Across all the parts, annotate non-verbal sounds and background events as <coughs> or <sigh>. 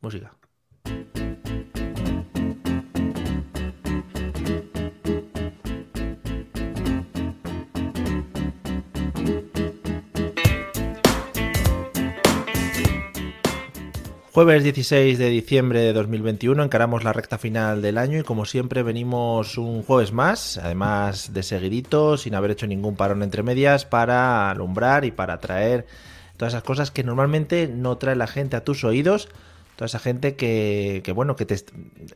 Música. Jueves 16 de diciembre de 2021 encaramos la recta final del año y como siempre venimos un jueves más, además de seguidito, sin haber hecho ningún parón entre medias, para alumbrar y para traer todas esas cosas que normalmente no trae la gente a tus oídos, toda esa gente que, que bueno, que te,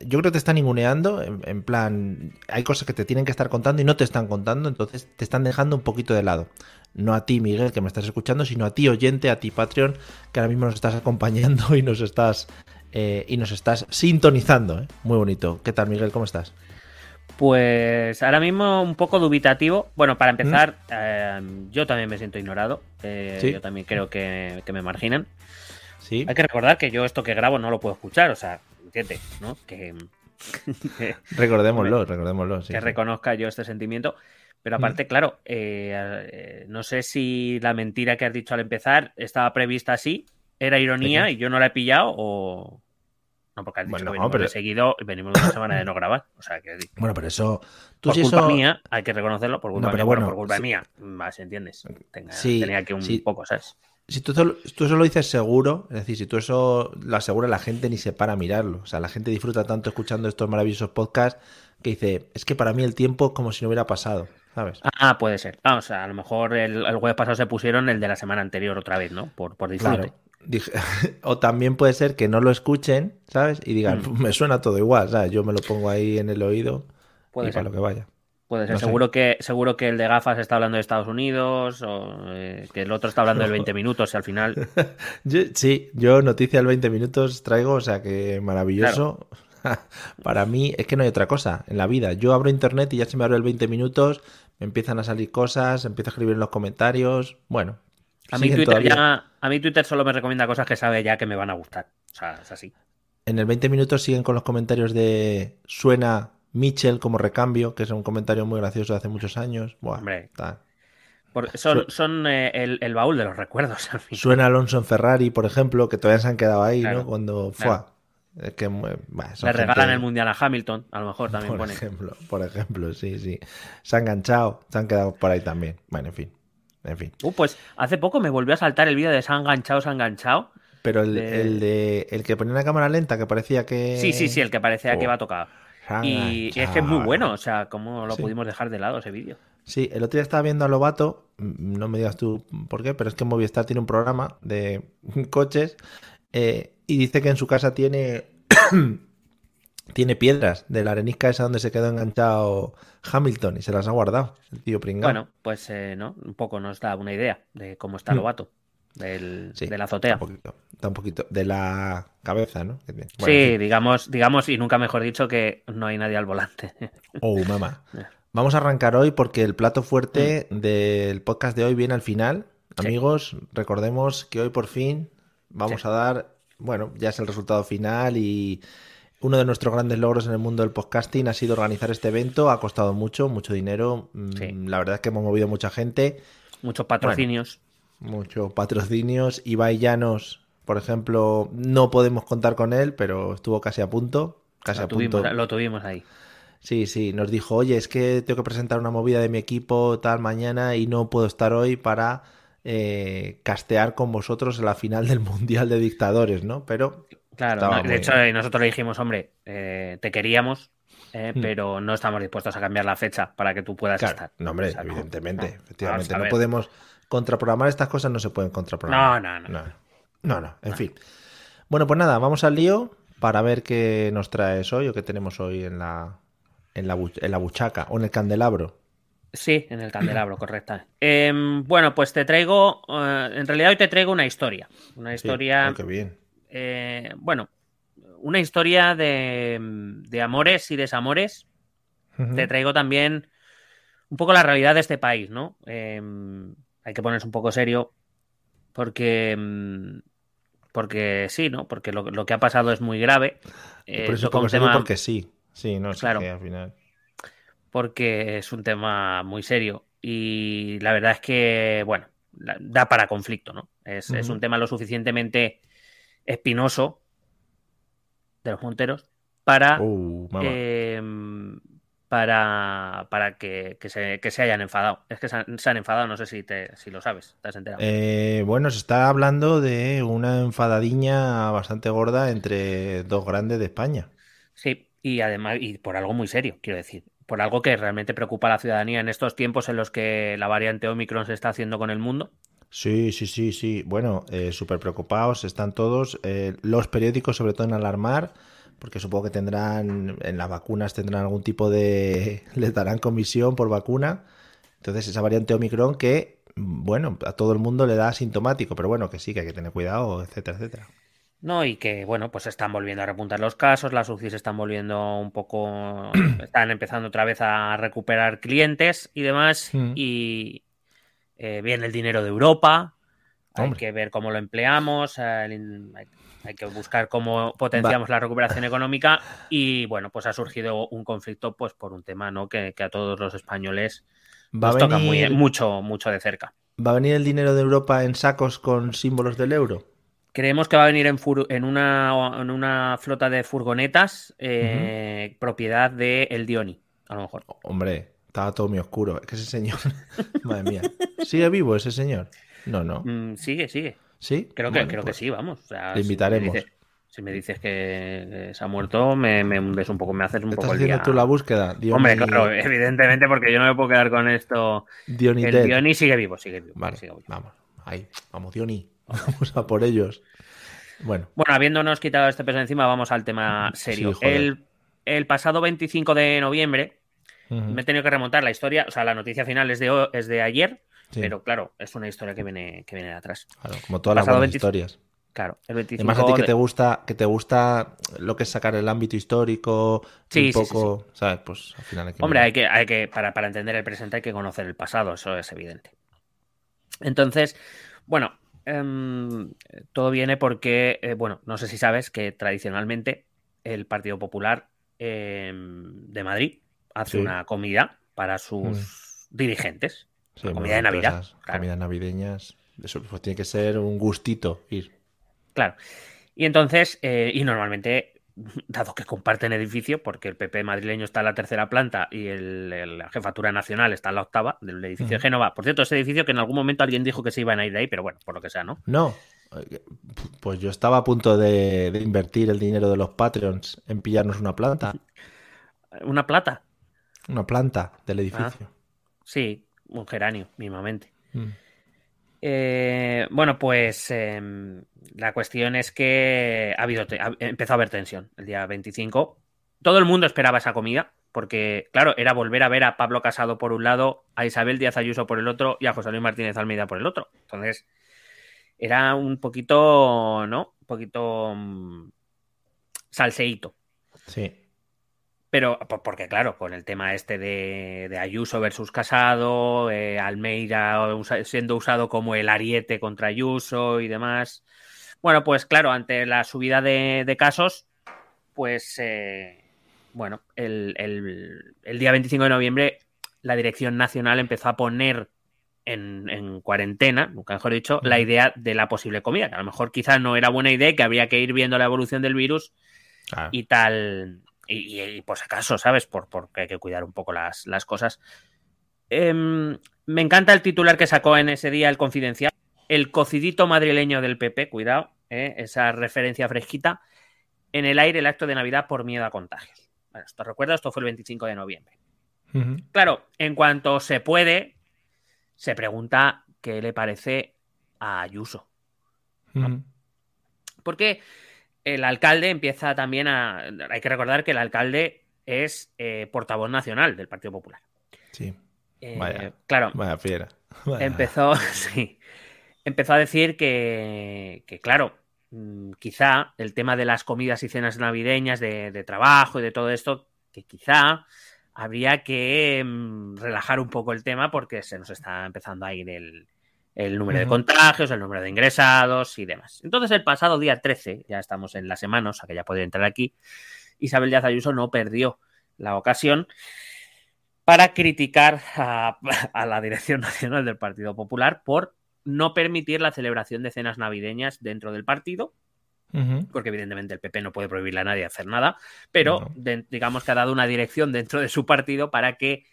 yo creo que te están ninguneando, en, en plan, hay cosas que te tienen que estar contando y no te están contando, entonces te están dejando un poquito de lado no a ti, Miguel, que me estás escuchando, sino a ti, oyente, a ti, Patreon, que ahora mismo nos estás acompañando y nos estás, eh, y nos estás sintonizando. ¿eh? Muy bonito. ¿Qué tal, Miguel? ¿Cómo estás? Pues ahora mismo un poco dubitativo. Bueno, para empezar, eh, yo también me siento ignorado. Eh, ¿Sí? Yo también creo que, que me marginan. Sí. Hay que recordar que yo esto que grabo no lo puedo escuchar, o sea, entiende, ¿no? Que, que, <laughs> Recordémoslo, recordémoslo. sí, que sí. reconozca yo este sentimiento. Pero aparte, claro, eh, eh, no sé si la mentira que has dicho al empezar estaba prevista así, era ironía y yo no la he pillado o... No, porque has dicho Bueno, que venimos pero- de seguido y venimos de una semana de no grabar. O sea, que Bueno, pero eso. Tú por si culpa eso. mía, hay que reconocerlo, por culpa No, pero mía, bueno, bueno, por culpa sí. mía, más entiendes. Tenga- Sí, tenía que un sí. poco, ¿sabes? Si tú, solo- tú eso lo dices seguro, es decir, si tú eso lo aseguras, la gente ni se para a mirarlo. O sea, la gente disfruta tanto escuchando estos maravillosos podcasts que dice, es que para mí el tiempo es como si no hubiera pasado, ¿sabes? Ah, puede ser. Ah, o sea, a lo mejor el, el jueves pasado se pusieron el de la semana anterior otra vez, ¿no? Por, por disfrute. Claro. Dije- <laughs> o también puede ser que no lo escuchen, ¿sabes? Y digan, Mm. me suena todo igual, ¿sabes? Yo me lo pongo ahí en el oído Puede y ser. para lo que vaya. Puede ser. No sé. seguro, que, seguro que el de gafas está hablando de Estados Unidos o eh, que el otro está hablando del <laughs> 20 minutos y al final... <laughs> Yo- sí, yo noticia al 20 minutos traigo, o sea que maravilloso. <laughs> Para mí es que no hay otra cosa en la vida. Yo abro internet y ya se me abre el 20 minutos, me empiezan a salir cosas, empiezo a escribir en los comentarios. Bueno, A mí, Twitter ya- a mí Twitter solo me recomienda cosas que sabe ya que me van a gustar. O sea, es así. En el 20 minutos siguen con los comentarios de suena Mitchell como recambio, que es un comentario muy gracioso de hace muchos años. Buah, Hombre. está. Por- son eh, el, el baúl de los recuerdos. <laughs> al fin. Suena Alonso en Ferrari, por ejemplo, que todavía se han quedado ahí, Claro, ¿no? Cuando fue. claro. Es que muy- bah, son Le regalan gente- el mundial a Hamilton, a lo mejor también Por pone. ejemplo, por ejemplo, sí, sí. Se han enganchado, se han quedado por ahí también. Bueno, en fin. En fin. Uh, pues hace poco me volvió a saltar el vídeo de se ha enganchado, se ha enganchado. Pero el, De- el de el que ponía una cámara lenta que parecía que. Sí, sí, sí, el que parecía que iba se ha Y, y es que es muy bueno, o sea, ¿cómo lo Sí. pudimos dejar de lado ese vídeo? Sí, el otro día estaba viendo a Lobato, mm, no me digas tú por qué, pero es que Movistar tiene un programa de <laughs> coches eh, y dice que en su casa tiene <coughs> tiene piedras de la arenisca esa donde se quedó enganchado Hamilton y se las ha guardado, el tío pringao. Bueno, pues eh, no, un poco nos da una idea de cómo está Mm. Del, Sí, de la azotea. Un poquito, está un poquito de la cabeza, ¿no? Bueno, sí, digamos, digamos, y nunca mejor dicho que no hay nadie al volante. <laughs> Oh, mamá. <laughs> Vamos a arrancar hoy porque el plato fuerte del podcast de hoy viene al final. Mm. Amigos, recordemos que hoy por fin vamos a dar, bueno, ya es el resultado final y uno de nuestros grandes logros en el mundo del podcasting ha sido organizar este evento. Ha costado mucho, mucho dinero. Mm. La verdad es que hemos movido mucha gente, Muchos patrocinios. Muchos patrocinios. Ibai Llanos, por ejemplo, no podemos contar con él, pero estuvo casi a punto. Casi Lo a punto. tuvimos, lo tuvimos ahí. Sí, sí, nos dijo, oye, es que tengo que presentar una movida de mi equipo tal mañana y no puedo estar hoy para eh, castear con vosotros en la final del <laughs> Mundial de Dictadores, ¿no? Pero Claro, no, de hecho, bien. eh, nosotros le dijimos, hombre, eh, te queríamos, eh, Mm. pero no estamos dispuestos a cambiar la fecha para que tú puedas claro, estar. no, hombre, O sea, no, evidentemente, no. efectivamente, no podemos contraprogramar estas cosas, no se pueden contraprogramar. No, no, no. No, no, no, en fin. Bueno, pues nada, vamos al lío para ver qué nos traes hoy o qué tenemos hoy en la, en la, en la buchaca o en el candelabro. Sí, en el candelabro, <clears throat> correcta. Em, bueno, pues te traigo, eh, en realidad hoy te traigo una historia. Una historia qué bien. eh, bueno, una historia de, de, amores y desamores. Uh -huh. Te traigo también un poco la realidad de este país, ¿no? Hay que ponerse un poco serio porque porque sí, ¿no? Porque lo, lo que ha pasado es muy grave. Eh, Por eso un tema... porque sí. Sí, no, claro. que al final. Porque es un tema muy serio. Y la verdad es que, bueno, da para conflicto, ¿no? Es, uh -huh. es un tema lo suficientemente espinoso de los Monteros para, uh, eh, para, para que, que, se, que, se, hayan enfadado. Es que se han, se han enfadado, no sé si, te, si, lo sabes, te has enterado. Eh, bueno, se está hablando de una enfadadiña bastante gorda entre dos grandes de España. Sí, y además, y por algo muy serio, quiero decir. Por algo que realmente preocupa a la ciudadanía en estos tiempos en los que la variante Omicron se está haciendo con el mundo. Sí, sí, sí, sí. Bueno, eh, súper preocupados están todos. Eh, los periódicos, sobre todo en alarmar, porque supongo que tendrán, en las vacunas tendrán algún tipo de, <laughs> les darán comisión por vacuna. Entonces esa variante Omicron que, bueno, a todo el mundo le da asintomático, pero bueno, que sí, que hay que tener cuidado, etcétera, etcétera. No, y que, bueno, pues están volviendo a repuntar los casos, las UCI se están volviendo un poco, <clears throat> están empezando otra vez a recuperar clientes y demás, mm. y eh, viene el dinero de Europa, hay que ver cómo lo empleamos, eh, hay, que buscar cómo potenciamos Va. la recuperación económica y bueno, pues ha surgido un conflicto pues por un tema ¿no? que, que a todos los españoles Va nos toca muy, mucho, mucho de cerca. ¿Va a venir el dinero de Europa en sacos con símbolos del euro? Creemos que va a venir en, fur- en, una, en una flota de furgonetas eh, propiedad de El Dioni, a lo mejor. Hombre, estaba todo muy oscuro. Es que ese señor, <laughs> madre mía, ¿sigue vivo ese señor? No, no. Mm, sigue, sigue. ¿Sí? Creo que, Bueno, creo pues que sí, vamos. O sea, Le invitaremos. Si me, dices, si me dices que se ha muerto, me, me hundes un poco, me haces un ¿Estás poco el haciendo día. tú la búsqueda? Hombre, claro, <laughs> evidentemente, porque yo no me puedo quedar con esto. Dioni El sigue vivo, sigue vivo. Vale, sigue vivo. vamos. Ahí, vamos, Dioni. <laughs> Vamos a por ellos. Bueno, Bueno, habiéndonos quitado este peso encima, vamos al tema serio. Sí, el, el pasado 25 de noviembre me he tenido que remontar la historia, o sea, la noticia final es de, es de ayer, sí, pero claro, es una historia que viene, que viene de atrás. claro, como todas las pasado buenas 20 historias. Claro, el 25 Además, a ti que de- te gusta, que te gusta lo que es sacar el ámbito histórico, Sí, un sí, sí, poco, ¿sabes? Pues al final hay que Hombre, mirar. hay que, hay que para, para entender el presente hay que conocer el pasado, eso es evidente. Entonces, bueno, em, todo viene porque, eh, bueno, no sé si sabes que tradicionalmente el Partido Popular em, de Madrid hace Sí. una comida para sus dirigentes. Sí, la bueno, comida de Navidad. esas claro. Comidas navideñas, eso pues tiene que ser un gustito ir. Claro. Y entonces, eh, y normalmente, dado que comparten edificio, porque el PP madrileño está en la tercera planta y el- el- la jefatura nacional está en la octava del edificio de. Génova. Por cierto, ese edificio que en algún momento alguien dijo que se iban a ir de ahí, pero bueno, por lo que sea, ¿no? No, pues yo estaba a punto de, de invertir el dinero de los Patreons en pillarnos una planta, <laughs> Una plata. una planta del edificio. Sí, un geranio, mismamente. Mm. Eh, bueno, pues em, la cuestión es que ha habido ha- empezó a haber tensión el día 25. Todo el mundo esperaba esa comida, porque, claro, era volver a ver a Pablo Casado por un lado, a Isabel Díaz Ayuso por el otro y a José Luis Martínez Almeida por el otro. Entonces, era un poquito, ¿no? Un poquito mm, salseíto. Sí, Pero, po- porque claro, con el tema este de, de Ayuso versus Casado, eh, Almeida usa- siendo usado como el ariete contra Ayuso y demás. Bueno, pues claro, ante la subida de, de casos, pues eh, bueno, el, el- el día 25 de noviembre la Dirección Nacional empezó a poner en, en cuarentena, nunca mejor dicho, la idea de la posible comida, que a lo mejor quizás no era buena idea que habría que ir viendo la evolución del virus y tal. Y, y- y por si acaso, ¿sabes? Por, porque hay que cuidar un poco las, las cosas. Em, me encanta el titular que sacó en ese día el confidencial. El cocidito madrileño del PP, cuidado, ¿eh? esa referencia fresquita. En el aire el acto de Navidad por miedo a contagios. Bueno, esto recuerda, esto fue el 25 de noviembre. Claro, en cuanto se puede, se pregunta qué le parece a Ayuso. Porque el alcalde empieza también a. Hay que recordar que el alcalde es eh, portavoz nacional del Partido Popular. Sí, Eh, Vaya. Claro, vaya fiera. Vaya. empezó, <laughs> sí, empezó a decir que, que, claro, mm, quizá el tema de las comidas y cenas navideñas, de, de trabajo y de todo esto, que quizá habría que mm, relajar un poco el tema porque se nos está empezando a ir el, el número de contagios, el número de ingresados y demás. Entonces, el pasado día 13, ya estamos en la semana, o sea que ya podría entrar aquí, Isabel Díaz Ayuso no perdió la ocasión para criticar a, <laughs> a la Dirección Nacional del Partido Popular por no permitir la celebración de cenas navideñas dentro del partido, porque evidentemente el PP no puede prohibirle a nadie hacer nada, pero No. de- digamos que ha dado una dirección dentro de su partido para que,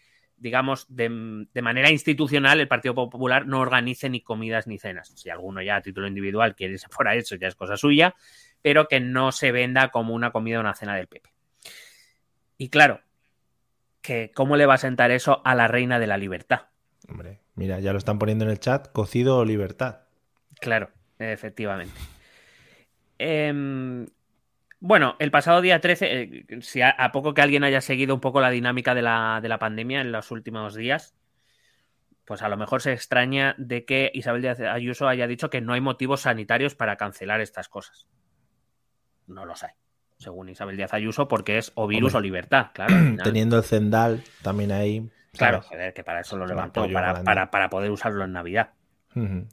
digamos, de, de manera institucional el Partido Popular no organice ni comidas ni cenas. Si alguno ya a título individual quiere irse <laughs> fuera eso, ya es cosa suya, pero que no se venda como una comida o una cena del PP. Y claro, que ¿cómo le va a sentar eso a la reina de la libertad? Hombre, mira, ya lo están poniendo en el chat, cocido o libertad. Claro, efectivamente. Em, bueno, el pasado día 13, eh, si a, a poco que alguien haya seguido un poco la dinámica de la, de la pandemia en los últimos días, pues a lo mejor se extraña de que Isabel Díaz Ayuso haya dicho que no hay motivos sanitarios para cancelar estas cosas. No los hay, según Isabel Díaz Ayuso, porque es o virus Hombre. o libertad, claro. <clears throat> Teniendo el Zendal también ahí. Claro, que para eso lo levantó, para, para, para poder usarlo en Navidad.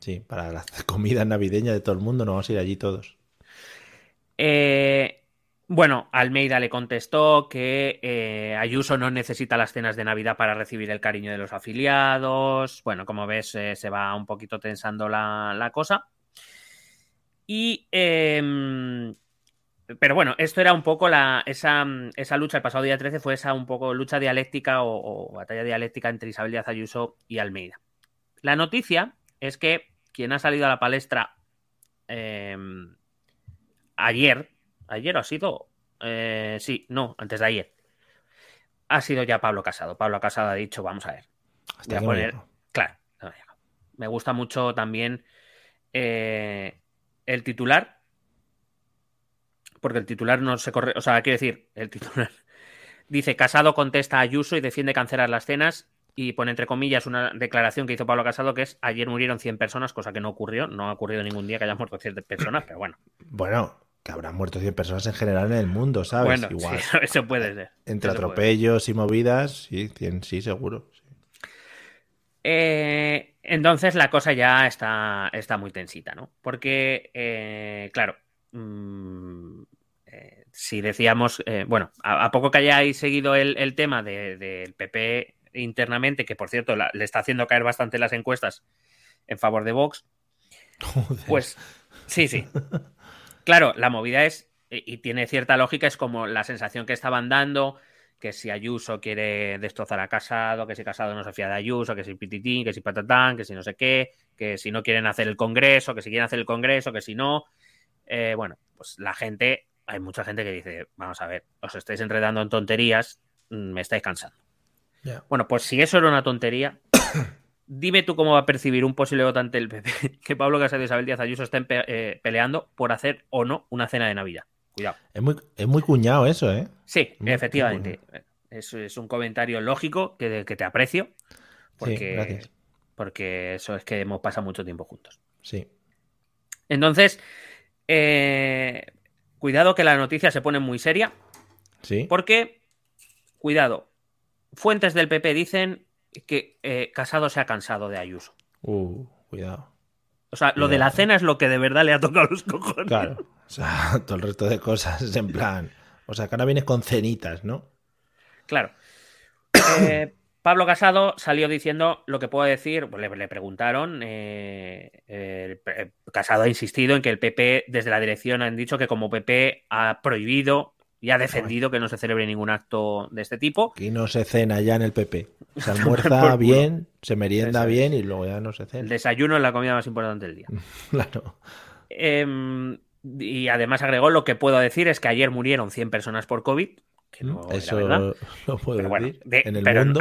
Sí, para la <laughs> comida navideña de todo el mundo, nos vamos a ir allí todos. Eh, bueno, Almeida le contestó que eh, Ayuso no necesita las cenas de Navidad para recibir el cariño de los afiliados. Bueno, como ves, eh, se va un poquito tensando la, la cosa. Y. em, pero bueno, esto era un poco la, esa, esa lucha, el pasado día 13 fue esa un poco lucha dialéctica o, o batalla dialéctica entre Isabel Díaz Ayuso y Almeida. La noticia es que quien ha salido a la palestra em, ayer, ayer ha sido, eh, sí, no, antes de ayer, ha sido ya Pablo Casado. Pablo Casado ha dicho, vamos a ver, voy a poner, claro, no me gusta mucho también eh, el titular, porque el titular no se corre, o sea, quiero decir, el titular <laughs> dice, Casado contesta a Ayuso y defiende cancelar las cenas y pone entre comillas una declaración que hizo Pablo Casado que es ayer murieron 100 personas, cosa que no ocurrió, no ha ocurrido ningún día que hayan muerto 100 personas, pero bueno, Bueno, que habrán muerto 100 personas en general en el mundo, ¿sabes? bueno, Igual. sí, <laughs> eso puede ser. Entre Eso puede ser. atropellos y movidas, sí, 100, sí, seguro. sí. Eh, entonces la cosa ya está, está muy tensita, ¿no? Porque, eh, claro, mm, eh, si decíamos, bueno, a, a poco que hayáis seguido el, el tema de- del PP internamente, que por cierto la- le está haciendo caer bastante las encuestas en favor de Vox, <laughs> Joder. pues sí, sí. <laughs> Claro, la movida es, y tiene cierta lógica, es como la sensación que estaban dando, que si Ayuso quiere destrozar a Casado, que si Casado no se fía de Ayuso, que si pititín, que si patatán, que si no sé qué, que si no quieren hacer el Congreso, que si quieren hacer el Congreso, que si no. Eh, bueno, pues la gente, hay mucha gente que dice, vamos a ver, os estáis enredando en tonterías, mm, me estáis cansando. Bueno, pues si eso era una tontería, dime tú cómo va a percibir un posible votante del PP <laughs> que Pablo Casado y Isabel Díaz Ayuso estén pe- eh, peleando por hacer o no una cena de Navidad. Cuidado. Es muy, es muy cuñado eso, ¿eh? Sí, Muy efectivamente. Eso es un comentario lógico que, que te aprecio. Porque, gracias. porque eso es que hemos pasado mucho tiempo juntos. Sí. Entonces, eh, cuidado que la noticia se pone muy seria. Sí. Porque, cuidado, fuentes del PP dicen que eh, Casado se ha cansado de Ayuso. Uh, cuidado. O sea, lo de la cena es lo que de verdad le ha tocado los cojones. Claro. O sea, <laughs> todo el resto de cosas es en plan. O sea, que ahora vienes con cenitas, ¿no? Claro. <coughs> Eh, Pablo Casado salió diciendo lo que puedo decir, le, le preguntaron, eh, Casado ha insistido en que el PP, desde la dirección han dicho que como PP ha prohibido y ha defendido que no se celebre ningún acto de este tipo. Aquí no se cena ya en el PP. <laughs> Se almuerza bien, se merienda es. bien y luego ya no se El cena. desayuno es la comida más importante del día. <laughs> Claro. Em, y además agregó lo que puedo decir es que ayer murieron 100 personas por COVID, que no era Eso verdad. lo puedo Pero bueno, decir. de, en el pero mundo.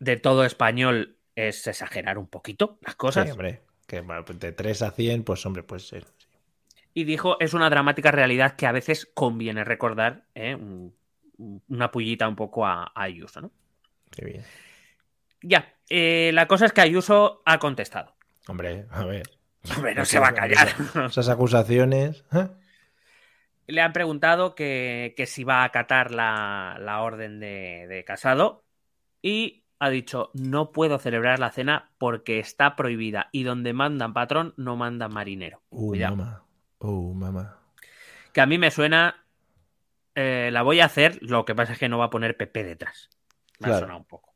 de todo español es exagerar un poquito las cosas. Sí, hombre. Que pues de 3 a 100, pues hombre, puede ser. sí. Y dijo, es una dramática realidad que a veces conviene recordar, ¿eh? Un- una pullita un poco a, a Ayuso, ¿no? Qué bien. Ya, eh, la cosa es que Ayuso ha contestado. Hombre, a ver. Hombre, no se va a callar. Esas acusaciones. ¿eh? le han preguntado que, que si va a acatar la, la orden de, de Casado y ha dicho, no puedo celebrar la cena porque está prohibida y donde mandan patrón no mandan marinero. Uh, Cuidado. mamá. Uh, mamá. Que a mí me suena, eh, la voy a hacer, lo que pasa es que no va a poner PP detrás. Me ha Claro. sonado un poco.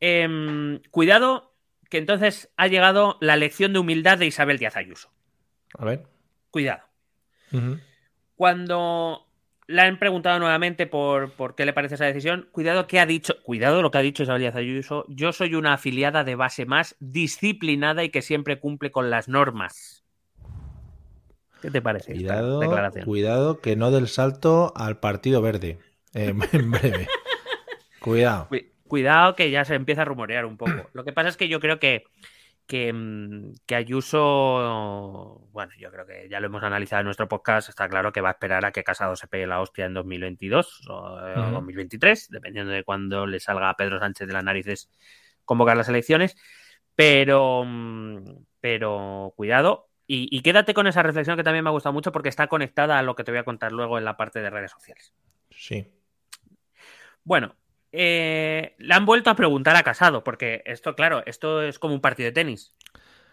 Em, cuidado, que entonces ha llegado la lección de humildad de Isabel Díaz Ayuso. A ver. Cuidado. Cuando le han preguntado nuevamente por, por qué le parece esa decisión, cuidado que ha dicho, cuidado lo que ha dicho Isabel Díaz Ayuso, yo soy una afiliada de base más disciplinada y que siempre cumple con las normas. ¿Qué te parece esta Cuidado, declaración? cuidado que no del salto al Partido Verde. eh, <laughs> en breve. Cuidado. Cu- Cuidado que ya se empieza a rumorear un poco. Lo que pasa es que yo creo que, que, mm, que Ayuso, bueno, yo creo que ya lo hemos analizado en nuestro podcast, está claro que va a esperar a que Casado se pegue la hostia en 2022 o, eh, o Ujú. 2023, dependiendo de cuándo le salga a Pedro Sánchez de las narices convocar las elecciones. Pero, mm, pero cuidado. Y, y quédate con esa reflexión que también me ha gustado mucho porque está conectada a lo que te voy a contar luego en la parte de redes sociales. Sí. Bueno, eh, le han vuelto a preguntar a Casado, porque esto, claro, esto es como un partido de tenis.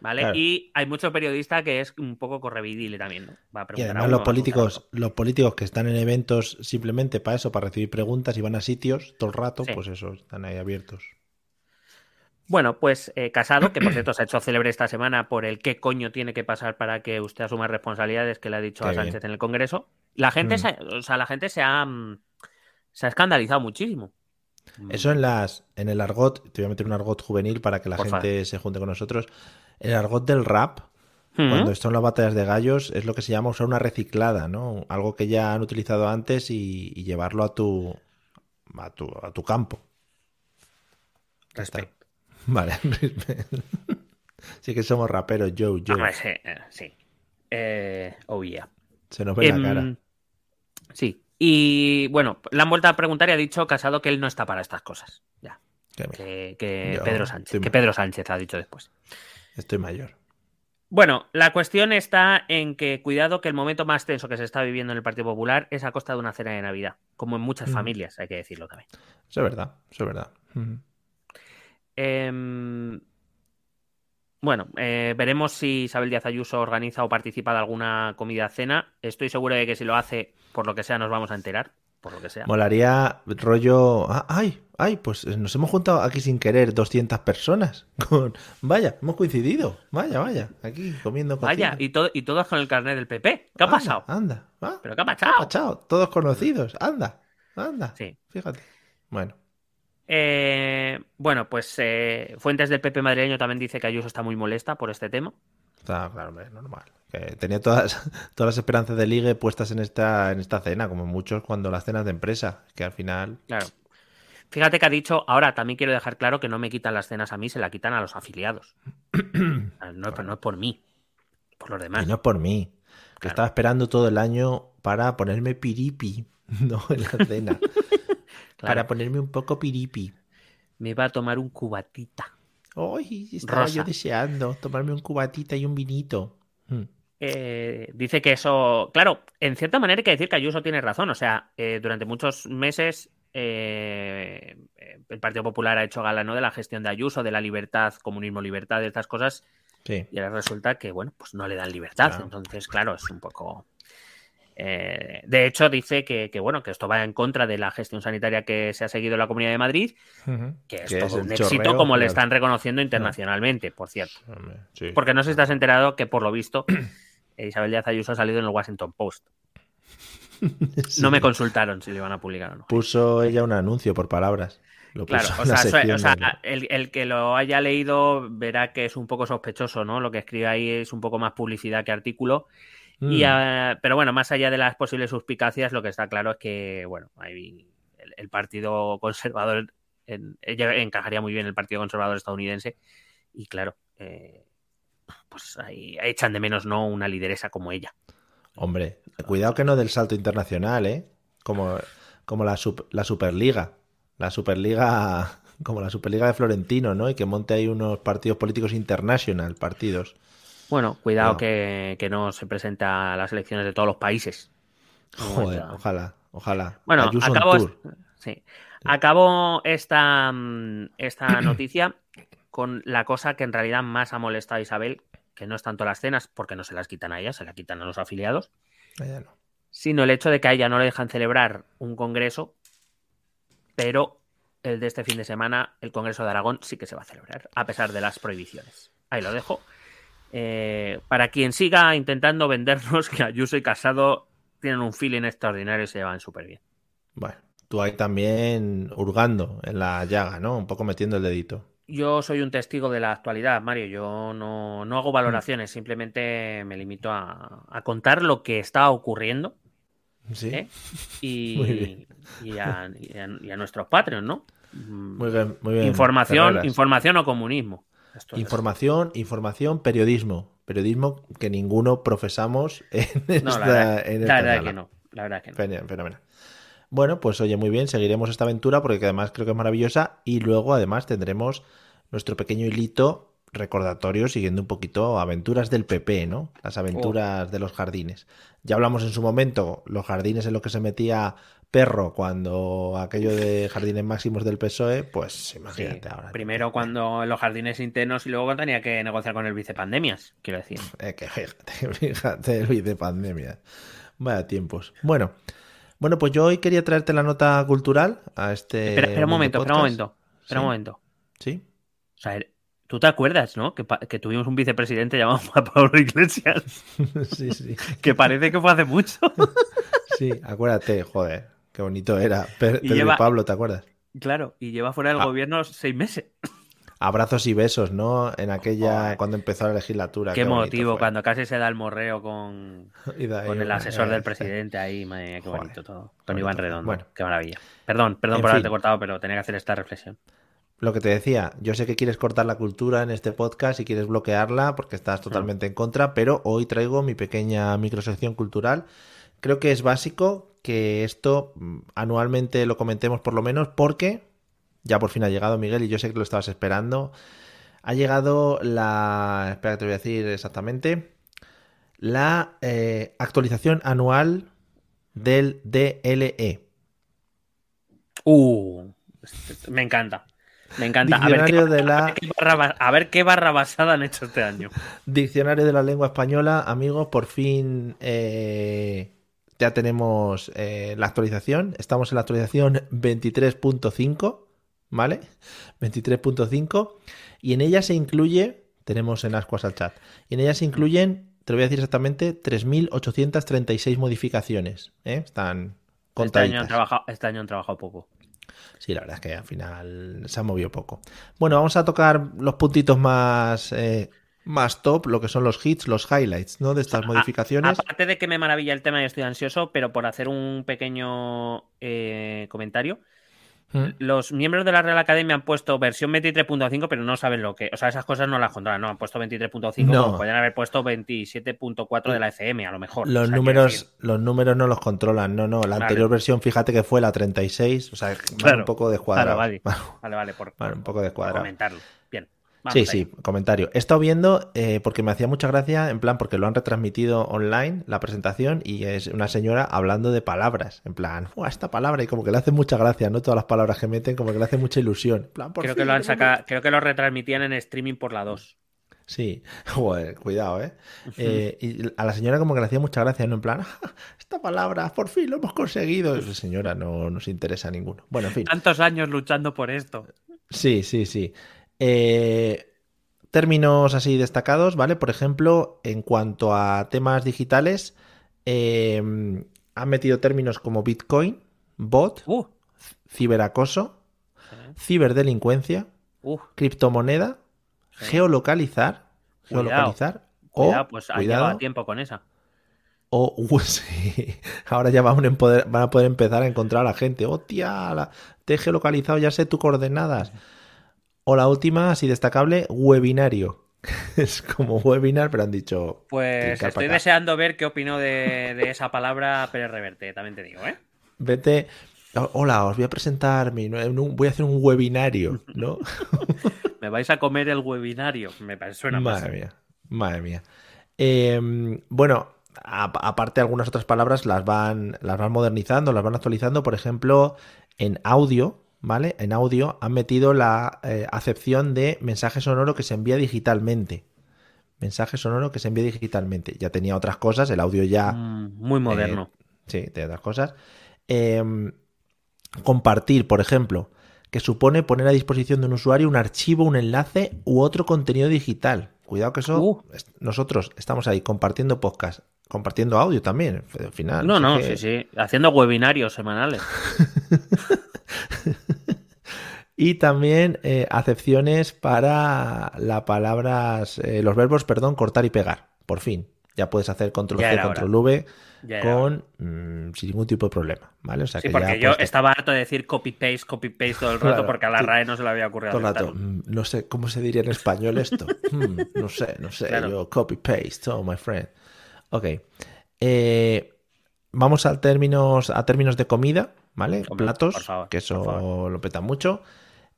¿Vale? Claro. Y hay mucho periodista que es un poco correvidile también, ¿no? Va a Y a además uno, los políticos, los políticos que están en eventos simplemente para eso, para recibir preguntas y van a sitios todo el rato, Sí. pues eso, están ahí abiertos. Bueno, pues eh, Casado, que por <clears throat> cierto se ha hecho célebre esta semana por el qué coño tiene que pasar para que usted asuma responsabilidades que le ha dicho Qué a bien. Sánchez en el Congreso. La gente, Mm. se, o sea, la gente se ha, mm, se ha escandalizado muchísimo. Eso en las, en el argot, te voy a meter un argot juvenil para que la Por gente se junte con nosotros. El argot del rap, Mm. cuando son las batallas de gallos, es lo que se llama usar una reciclada, ¿no? Algo que ya han utilizado antes y, y llevarlo a tu, a tu, a tu campo. <laughs> Vale. <laughs> sí que somos raperos, Joe, Joe. Hombre, sí, eh, sí. Eh, oh yeah. Se nos ve Em, la cara. Sí. Y bueno, le han vuelto a preguntar y ha dicho Casado que él no está para estas cosas. Ya. Que Yo Pedro Sánchez. estoy- Que Pedro Sánchez ha dicho después. estoy mayor. Bueno, la cuestión está en que cuidado que el momento más tenso que se está viviendo en el Partido Popular es a costa de una cena de Navidad, como en muchas Mm. familias, hay que decirlo también. Eso es verdad, eso es verdad. Ujú. Em, bueno, eh, veremos si Isabel Díaz Ayuso organiza o participa de alguna comida cena. Estoy seguro de que si lo hace, por lo que sea, nos vamos a enterar. Por lo que sea. Molaría rollo. ah, ay, ay, pues nos hemos juntado aquí sin querer 200 personas. <laughs> Con... Vaya, hemos coincidido. Vaya, vaya, aquí comiendo Vaya, cocina. y, todo, y todos con el carnet del PP. ¿Qué ha Anda, pasado? Anda, ah, ¿Pero qué ha ¿qué ha pasado? pasado? Todos conocidos. Anda, anda. Sí. Fíjate. Bueno, Eh, bueno, pues eh, fuentes del PP madrileño también dice que Ayuso está muy molesta por este tema. está claro, hombre, normal. Que tenía todas, <laughs> todas las esperanzas de ligue puestas en esta, en esta cena, como muchos cuando las cenas de empresa, que al final. Claro. Fíjate que ha dicho, ahora también quiero dejar claro que no me quitan las cenas a mí, se la quitan a los afiliados. <clears throat> No, es- no es por mí, por los demás. Y no es por mí. Que Claro. estaba esperando todo el año para ponerme piripi, <laughs> no en la cena. Claro. Para ponerme un poco piripi. Me va a tomar un cubatita. Ay, estaba Rosa. yo deseando tomarme un cubatita y un vinito. Mm. Eh, dice que eso, claro, en cierta manera hay que decir que Ayuso tiene razón. O sea, eh, durante muchos meses eh, el Partido Popular ha hecho gala ¿no? de la gestión de Ayuso, de la libertad, comunismo, libertad, de estas cosas. Sí. Y ahora resulta que, bueno, pues no le dan libertad. Claro. Entonces, claro, es un poco. Eh, de hecho, dice que, que, bueno, que esto va en contra de la gestión sanitaria que se ha seguido en la Comunidad de Madrid, que es todo un el éxito chorreo, como le están reconociendo internacionalmente, por cierto. Sí. Porque no sé si te has enterado que, por lo visto, <clears throat> Isabel Díaz Ayuso ha salido en el Washington Post. <laughs> Sí. No me consultaron si lo iban a publicar o no. Puso ella un anuncio por palabras. Lo Claro, o sea, sección o sea, el, el que lo haya leído verá que es un poco sospechoso, ¿no? Lo que escribe ahí es un poco más publicidad que artículo. Y, Mm. ah, pero bueno, más allá de las posibles suspicacias, lo que está claro es que, bueno, hay el, el Partido Conservador en- encajaría muy bien en el Partido Conservador estadounidense. Y claro, eh, pues ahí echan de menos no una lideresa como ella. Hombre, cuidado que no del salto internacional, ¿eh? Como, como la, sup- la Superliga. La Superliga, como la Superliga de Florentino, ¿no? Y que monte ahí unos partidos políticos international, partidos. Bueno, cuidado No. que, que no se presenta a las elecciones de todos los países. Joder, ojalá, ojalá. Bueno, tour. sí. acabo esta, mm, esta <clears throat> noticia con la cosa que en realidad más ha molestado a Isabel, que no es tanto las cenas, porque no se las quitan a ella, se las quitan a los afiliados, no. sino el hecho de que a ella no le dejan celebrar un congreso, pero el de este fin de semana, el Congreso de Aragón, sí que se va a celebrar, a pesar de las prohibiciones. Ahí lo dejo. Eh, para quien siga intentando vendernos que Ayuso y Casado tienen un feeling extraordinario y se llevan súper bien. Bueno, tú ahí también hurgando en la llaga, ¿no? Un poco metiendo el dedito. Yo soy un testigo de la actualidad, Mario. Yo no, no hago valoraciones, simplemente me limito a, a contar lo que está ocurriendo Sí. ¿eh? <laughs> Y, y, a, y a- y a nuestros Patreons, ¿no? Muy bien, muy bien. información, información o comunismo. Información, información, periodismo. Periodismo que ninguno profesamos en esta, No, la verdad, en la esta verdad que no. La verdad que no. Fenomenal, fenomenal. Bueno, pues oye, muy bien, seguiremos esta aventura porque además creo que es maravillosa y luego además tendremos nuestro pequeño hilito recordatorio siguiendo un poquito aventuras del PP, ¿no? Las aventuras de los jardines. Ya hablamos en su momento los jardines en los que se metía Perro cuando aquello de jardines máximos del PSOE, pues Sí, imagínate ahora. Primero cuando los jardines internos y luego cuando tenía que negociar con el vicepandemias, quiero decir. Eh, que fíjate, <laughs> fíjate, el de pandemia. Vaya tiempos. Bueno, bueno, pues yo hoy quería traerte la nota cultural a este. espera, espera un momento, espera un momento. Espera un Sí. momento. Sí. O sea, tú te acuerdas, ¿no? Que, tuvimos un vicepresidente llamado Juan <laughs> Pablo Iglesias, <laughs> sí, sí. que parece que fue hace mucho. <laughs> Sí, acuérdate, joder, qué bonito era. Pedro y, lleva- Pablo, ¿te acuerdas? claro, y lleva fuera del Ah. gobierno seis meses. <coughs> Abrazos y besos, ¿no? En aquella, Joder. cuando empezó la legislatura. Qué, motivo, fue. cuando casi se da el morreo con, ahí, con el asesor del presidente ahí, madre mía, qué Joder, bonito todo. Con bonito Iván. Redondo, Bueno. qué maravilla. Perdón, perdón En por fin. haberte cortado, pero tenía que hacer esta reflexión. Lo que te decía, yo sé que quieres cortar la cultura en este podcast y quieres bloquearla porque estás totalmente en contra, pero hoy traigo mi pequeña microsección cultural. Creo que es básico que esto mm, anualmente lo comentemos por lo menos porque ya por fin ha llegado Miguel y yo sé que lo estabas esperando. Ha llegado la... Espera que te voy a decir exactamente. La eh, actualización anual del. DLE. Uh, me encanta. Me encanta. A ver, qué, de la- a ver qué barra, basada han hecho este año. Diccionario de la lengua española, amigos, por fin eh, ya tenemos eh, la actualización. Estamos en la actualización 23.5, ¿vale? 23.5. Y en ella se incluye, tenemos en Ascuas al chat, y en ella se incluyen, te lo voy a decir exactamente, 3.836 modificaciones. ¿eh? Están Este año, contaditas. han trabajado, este año han trabajado poco. Sí, la verdad es que al final se ha movido poco. Bueno, vamos a tocar los puntitos más, eh, más top, lo que son los hits, los highlights, ¿no? De estas A- modificaciones. Aparte de que me maravilla el tema y estoy ansioso, pero por hacer un pequeño eh, comentario, Mm. los miembros de la Real Academia han puesto versión 23.5, pero no saben lo que. O sea, esas cosas no las controlan, no. Han puesto 23.5, No. como pueden haber puesto 27.4 de la FM, a lo mejor. Los O sea, quiero números, los números no los controlan, no, no. La Vale. anterior versión, fíjate que fue la 36, o sea, Claro. un poco descuadrados. Vale, <laughs> vale. Vale, vale, por, un poco por descuadrados. comentarlo. Vamos Sí, sí, comentario. He estado viendo eh, porque me hacía mucha gracia, en plan, porque lo han retransmitido online, la presentación, y es una señora hablando de palabras, en plan, "Buah, esta palabra, y como que le hace mucha gracia, ¿no? Todas las palabras que meten, como que le hace mucha ilusión. En plan, por Creo fin, que lo han sacado, creo que lo retransmitían en streaming por la 2. Sí, <laughs> joder, cuidado, ¿eh? Eh, Y a la señora como que le hacía mucha gracia, ¿no? En plan, "Ah, esta palabra, por fin lo hemos conseguido. Y, señora, no nos interesa ninguno. Bueno, en fin. Tantos años luchando por esto. Sí, sí, sí. Eh, términos así destacados, ¿vale? Por ejemplo, en cuanto a temas digitales, eh, han metido términos como Bitcoin, bot, Uh, ciberacoso, ciberdelincuencia, uh, criptomoneda, geolocalizar, Cuidado. geolocalizar, cuidado, o, pues cuidado, tiempo con esa. o, <laughs> uh, sí, ahora ya van a, poder, van a poder empezar a encontrar a la gente. Hostia, la- te he geolocalizado, ya sé tus coordenadas. O la última, así destacable, webinario. <laughs> Es como webinar, pero han dicho. Pues "Clicar estoy para acá". deseando ver qué opinó de, de esa palabra Pérez Reverte, también te digo, ¿eh? Vete. "Oh, Hola, os voy a presentar mi. Voy a hacer un webinario, <laughs> ¿no? <laughs> Me vais a comer el webinario. Me parece suena más. Madre mía. Madre mía. Eh, bueno, aparte algunas otras palabras las van, las van modernizando, las van actualizando. Por ejemplo, en audio, ¿vale? En audio han metido la eh, acepción de mensaje sonoro que se envía digitalmente. Mensaje sonoro que se envía digitalmente. Ya tenía otras cosas, el audio ya... Mm, Muy moderno. Sí, de otras cosas. Eh, compartir, por ejemplo, que supone poner a disposición de un usuario un archivo, un enlace u otro contenido digital. Cuidado que eso, Uh. nosotros estamos ahí compartiendo podcast, compartiendo audio también, al final. no, no, que- sí, sí. Haciendo webinarios semanales. <laughs> Y también eh, acepciones para las palabras, eh, los verbos, perdón, cortar y pegar. Por fin. Ya puedes hacer control C, control V con mm, sin ningún tipo de problema, ¿vale? O sea Sí, que porque ya yo estaba harto de decir copy-paste, copy-paste todo el rato <laughs> Claro, porque a la. RAE no se le había ocurrido Todo el rato, mm, no sé cómo se diría en español esto. <laughs> Hmm, no sé, no sé. Claro. Yo copy paste, oh my friend. Ok. Eh, vamos a términos, a términos de comida, ¿vale? Hombre, Platos, favor, que eso lo peta mucho.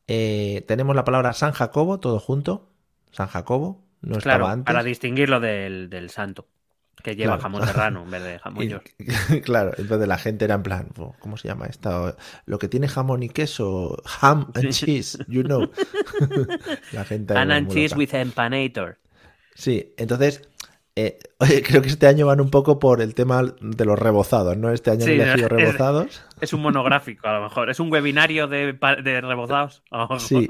Eh, tenemos la palabra San Jacobo, todo junto. San Jacobo. No estaba Claro, antes. para distinguirlo del, del santo, que lleva Claro. jamón serrano en vez de <laughs> jamón Y- york. <laughs> claro, entonces la gente era en plan, "Oh, ¿cómo se llama esta? Lo que tiene jamón y queso, ham and cheese, you know. <laughs> la gente Pan and cheese with empanator. Sí, entonces, eh, <laughs> creo que este año van un poco por el tema de los rebozados, ¿no? Este año Sí, han elegido rebozados. Es un monográfico, a lo mejor. Es un webinario de, de rebozados. Sí.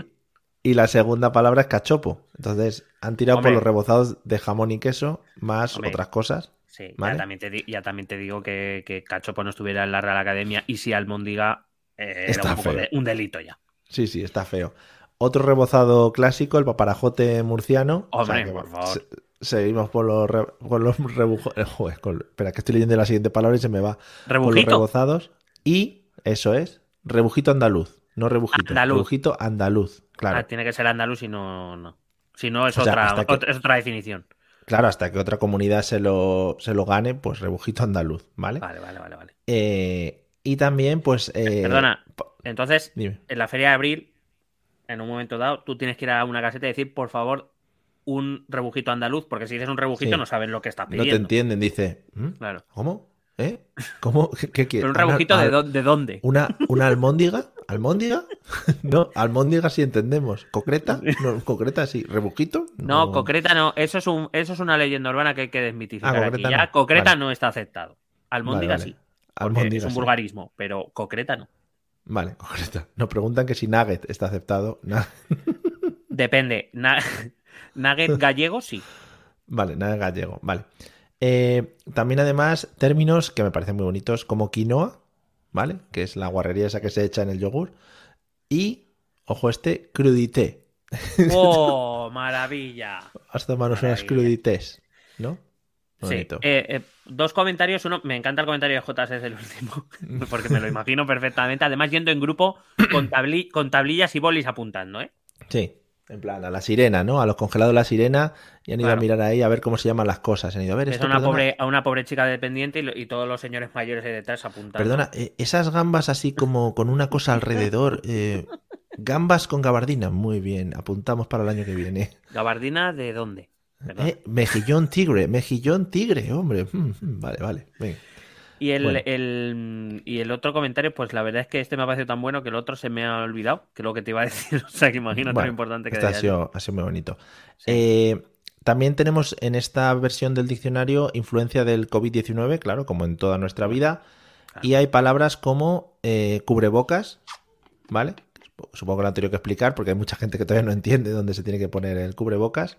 Y la segunda palabra es cachopo. Entonces, han tirado Hombre. por los rebozados de jamón y queso, más Hombre. otras cosas. Sí, ¿Vale? ya, también te, ya también te digo que, que Cachopo no estuviera en la Real Academia y si Almondiga eh, era Está un, poco de- un delito ya. Sí, sí, está feo. Otro rebozado clásico, el paparajote murciano. O sea Hombre, por favor. Se- seguimos por los, re- por los <laughs> rebujos. eh, Joder, con- espera, que estoy leyendo la siguiente palabra y se me va. Por los ¿Rebujito? rebozados. Y, eso es, rebujito andaluz. No rebujito. Andaluz. Rebujito andaluz. Claro. Ah, tiene que ser andaluz y no. no. Si no, es, O sea, otra, hasta que- otra- es otra definición. Claro, hasta que otra comunidad se lo, se lo gane, pues rebujito andaluz, ¿vale? Vale, vale, vale. vale. Eh, y también, pues. eh, Perdona, entonces, Dime. en la feria de abril, en un momento dado, tú tienes que ir a una caseta y decir, por favor, un rebujito andaluz, porque si dices un rebujito Sí. no saben lo que estás No pidiendo. te entienden, dice. ¿Mm? Claro. ¿Cómo? ¿Eh? ¿Cómo? <laughs> ¿Qué, qué quieres? Pero un Una- rebujito de, al- dó- de dónde? ¿Una, ¿Una almóndiga? ¿Almóndiga? <laughs> no, almóndiga sí entendemos. ¿Concreta? <laughs> No, concreta sí. ¿Rebujito? No, concreta no. Eso es, un, eso es una leyenda urbana que hay que desmitificar Ah, aquí. Ya no. concreta Vale. no está aceptado. Almóndiga Vale, vale. sí. Almóndiga es un sí. vulgarismo, pero concreta no. Vale, concreta. Nos preguntan que si nugget está aceptado. Depende. Na- Nugget gallego sí. Vale, nada gallego. Vale. Eh, también además términos que me parecen muy bonitos como quinoa, ¿vale? Que es la guarrería esa que se echa en el yogur. Y, ojo este, crudité. <laughs> ¡Oh, maravilla! Has tomado unas crudités, ¿no? Sí, Bonito. eh, eh, dos comentarios. Uno, me encanta el comentario de JS, es el último, <laughs> porque me lo imagino perfectamente. Además, yendo en grupo con, tabli- con tablillas y bolis apuntando, ¿eh? Sí, en plan, a la sirena, ¿no? A los congelados de la sirena y han ido Claro. a mirar ahí a ver cómo se llaman las cosas. Han ido a ver Es esto, a una, perdona, pobre, a una pobre chica dependiente y, todos los señores mayores ahí detrás apuntando. Perdona, eh, esas gambas así como con una cosa alrededor. eh, gambas con gabardina. Muy bien, apuntamos para el año que viene. ¿Gabardina de dónde? Eh, mejillón tigre, mejillón tigre, hombre. Mm, mm, Vale, vale. venga. Y el, Bueno. el- y el otro comentario, pues la verdad es que este me ha parecido tan bueno que el otro se me ha olvidado, que es lo que te iba a <laughs> decir. O sea, que imagínate Bueno, lo importante que este ha sido, ha sido muy bonito. Sí. Eh, también tenemos en esta versión del diccionario influencia del COVID-19, claro, como en toda nuestra vida. Claro. Y hay palabras como eh, cubrebocas, ¿vale? Supongo que lo han tenido que explicar porque hay mucha gente que todavía no entiende dónde se tiene que poner el cubrebocas.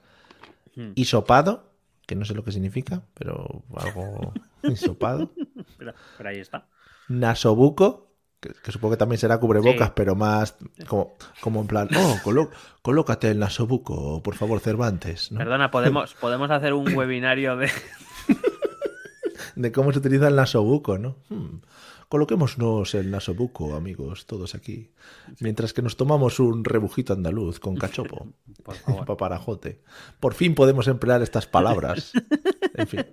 Hmm. Hisopado, que no sé lo que significa, pero algo <laughs> hisopado. Pero, pero ahí está. Nasobuco, que, que supongo que también será cubrebocas, Sí. pero más como, como en plan, oh, colo- colócate el nasobuco, por favor, Cervantes, ¿no? Perdona, podemos, podemos hacer un webinario de. <laughs> De cómo se utiliza el nasobuco, ¿no? Hmm. Coloquémonos el nasobuco, amigos, todos aquí. Mientras que nos tomamos un rebujito andaluz con cachopo. <laughs> Por favor. Paparajote. Por fin podemos emplear estas palabras. <laughs> En fin.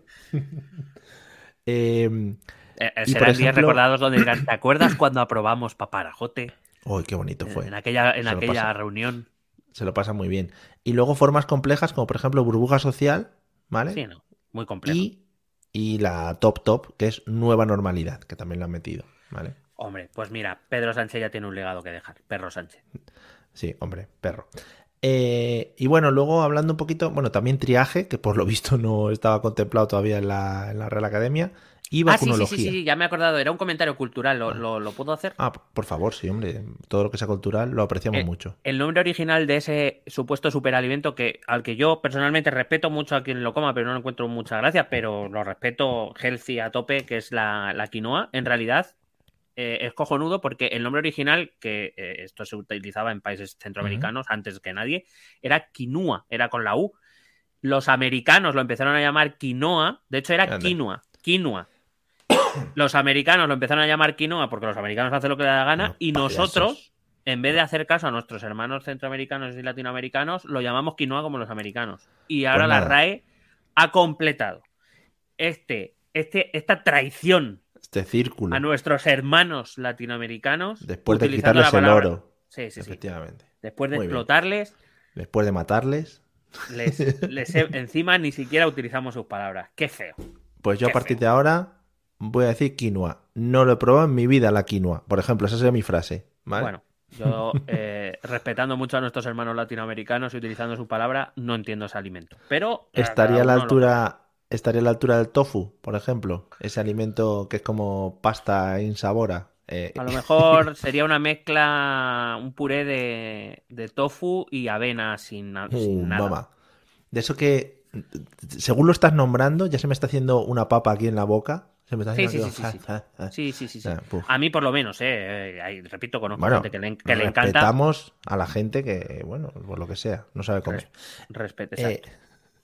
Eh, Eh, eh, serán días ejemplo- recordados donde dirán, <coughs> ¿te acuerdas cuando aprobamos paparajote? ¡Uy, qué bonito fue! En aquella, en aquella reunión. Se lo pasa muy bien. Y luego formas complejas como por ejemplo burbuja social, ¿vale? Sí, no. Muy complejo. y, y la top top, que es nueva normalidad, que también lo han metido, ¿vale? Hombre, pues mira, Pedro Sánchez ya tiene un legado que dejar. Perro Sánchez. Sí, hombre, perro. Eh, y bueno, luego hablando un poquito, bueno, también triaje, que por lo visto no estaba contemplado todavía en la, en la Real Academia, y Ah, sí, sí, vacunología. sí, sí, ya me he acordado. Era un comentario cultural. ¿Lo, lo, lo puedo hacer? Ah, por favor, sí, hombre, todo lo que sea cultural lo apreciamos Eh, mucho. El nombre original de ese supuesto superalimento que al que yo personalmente respeto mucho a quien lo coma, pero no le encuentro mucha gracia, pero lo respeto healthy a tope, que es la, la quinoa, en realidad eh, es cojonudo porque el nombre original, que eh, esto se utilizaba en países centroamericanos antes que nadie, era quinua, era con la U. Los americanos lo empezaron a llamar quinoa, de hecho era quinoa, quinoa. Los americanos lo empezaron a llamar quinoa porque los americanos hacen lo que les da la gana y payasos. nosotros, en vez de hacer caso a nuestros hermanos centroamericanos y latinoamericanos, lo llamamos quinoa como los americanos. Y ahora Pues la nada. RAE ha completado este, este, esta traición Este círculo, a nuestros hermanos latinoamericanos. después de quitarles la el oro, Sí, sí, sí. efectivamente. Después de Muy bien. explotarles, Después de matarles, les, les he- <laughs> encima ni siquiera utilizamos sus palabras. Qué feo. pues yo a partir feo. de ahora voy a decir quinoa. No lo he probado en mi vida la quinoa. Por ejemplo, esa sería mi frase, ¿vale? Bueno, yo eh, <laughs> respetando mucho a nuestros hermanos latinoamericanos y utilizando su palabra, no entiendo ese alimento. Pero eh, estaría a la lo- altura, estaría a la altura del tofu, por ejemplo, ese alimento que es como pasta insabora. Eh, A lo mejor <laughs> sería una mezcla, un puré de, de tofu y avena sin, Uh, nada. mamá. De eso que, según lo estás nombrando, ya se me está haciendo una papa aquí en la boca. Se me está Sí, sí, sí, sí, ah, ah, ah. Sí, sí, sí. Ah. A mí por lo menos, eh, eh, repito, conozco Bueno, gente que le, que le encanta. respetamos a la gente que, bueno, por lo que sea, no sabe comer. Respeto, Eh,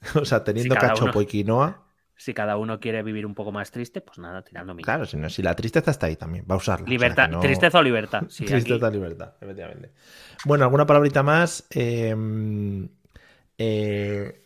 <laughs> o sea, teniendo cada cachopo uno. y quinoa, Si cada uno quiere vivir un poco más triste, pues nada, tirando mi. claro, si, no, si la tristeza está ahí también, va a usarla. o sea, Libertad, no- tristeza o libertad. <laughs> Sí, Tristeza, aquí- libertad, efectivamente. Bueno, alguna palabrita más. Eh, eh,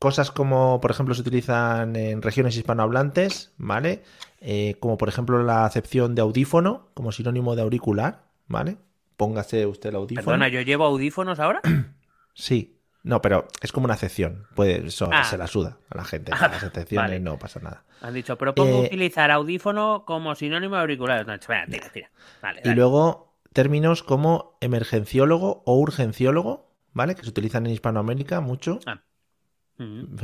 cosas como, por ejemplo, se utilizan en regiones hispanohablantes, ¿vale? Eh, como por ejemplo la acepción de audífono como sinónimo de auricular, ¿vale? Póngase usted el audífono. Perdona, ¿yo llevo audífonos ahora? <clears throat> Sí. No, pero es como una acepción. Puede, eso Ah. se la suda a la gente. <laughs> Ah, Las excepciones vale. no pasa nada. Han dicho, propongo Eh, utilizar audífono como sinónimo de auricular. No, espera, tira, tira. Vale, Y dale. luego términos como emergenciólogo o urgenciólogo, ¿vale? Que se utilizan en Hispanoamérica mucho. Ah. Mm.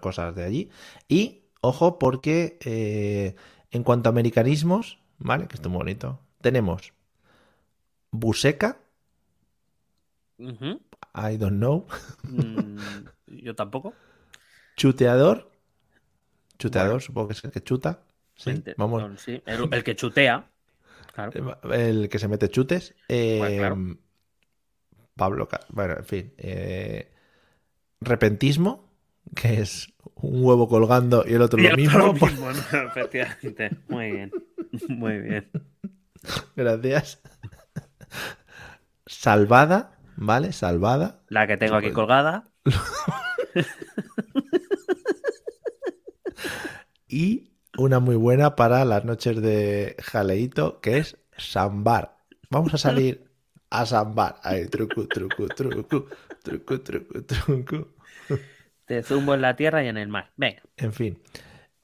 Cosas de allí. Y, ojo, porque eh, en cuanto a americanismos, ¿vale? Que esto es muy bonito. Tenemos buseca. I don't know, Mm, yo tampoco. chuteador, chuteador, Bueno. supongo que es el que chuta. Sí, vamos, no, sí, El, el que chutea. Claro. el que se mete chutes. Eh, Pues claro. Pablo, bueno, en fin. eh, repentismo, que es un huevo colgando y el otro Y lo el mismo. otro por- mismo, ¿no? <laughs> Efectivamente. Muy bien. Muy bien. Gracias. Salvada, ¿vale? Salvada. La que tengo aquí Pues- colgada. <laughs> Y una muy buena para las noches de jaleíto, que es sambar. Vamos a salir a sambar. Ahí, truco, truco, truco, truco, truco, truco. Te zumbo en la tierra y en el mar. Venga. En fin.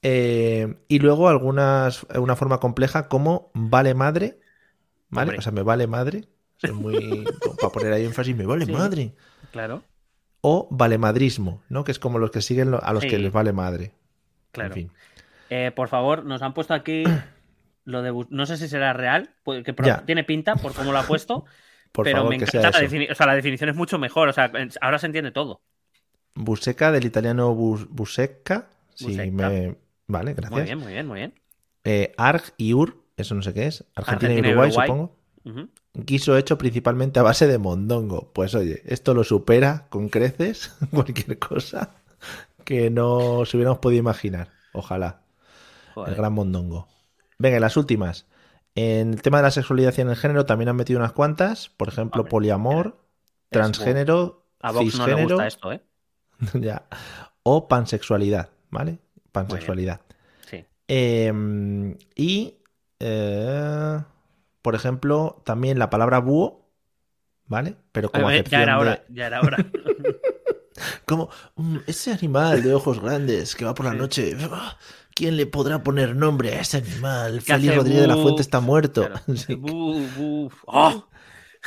Eh, y luego algunas, una forma compleja como vale madre, ¿vale? Hombre. O sea, me vale madre. Es muy. para poner ahí énfasis, me vale Sí. madre. Claro. O valemadrismo, ¿no? Que es como los que siguen a los Sí. que les vale madre. Claro. En fin. Eh, por favor, nos han puesto aquí <clears throat> lo de. No sé si será real, que Ya. tiene pinta por cómo lo ha puesto, <laughs> Por pero favor, me que encanta sea la eso. definición. O sea, la definición es mucho mejor. O sea, ahora se entiende todo. Buseca del italiano bus, buseca. Sí, Buseca. me... Vale, gracias. Muy bien, muy bien, muy bien. Eh, Arg y Ur, eso no sé qué es. Argentina, Argentina y Uruguay, Uruguay. supongo. Ujú. Guiso hecho principalmente a base de mondongo. Pues oye, esto lo supera con creces <laughs> cualquier cosa que no se hubiéramos podido imaginar. Ojalá. Joder. El gran mondongo. Venga, las últimas. En el tema de la sexualidad y en el género también han metido unas cuantas. Por ejemplo, Hombre, poliamor, transgénero, A Vox no le cisgénero. gusta esto, ¿eh? <laughs> ya. O pansexualidad, ¿vale? Pansexualidad. Sí. Eh, y, eh, por ejemplo, también la palabra búho, ¿vale? Pero como acepción ya era de- hora, ya era hora. <laughs> Como mm, ese animal de ojos grandes que va por la noche. Ah, ¿Quién le podrá poner nombre a ese animal? Félix Rodríguez de la Fuente está muerto. Claro. <laughs> Sí. Bu, bu. ¡Oh!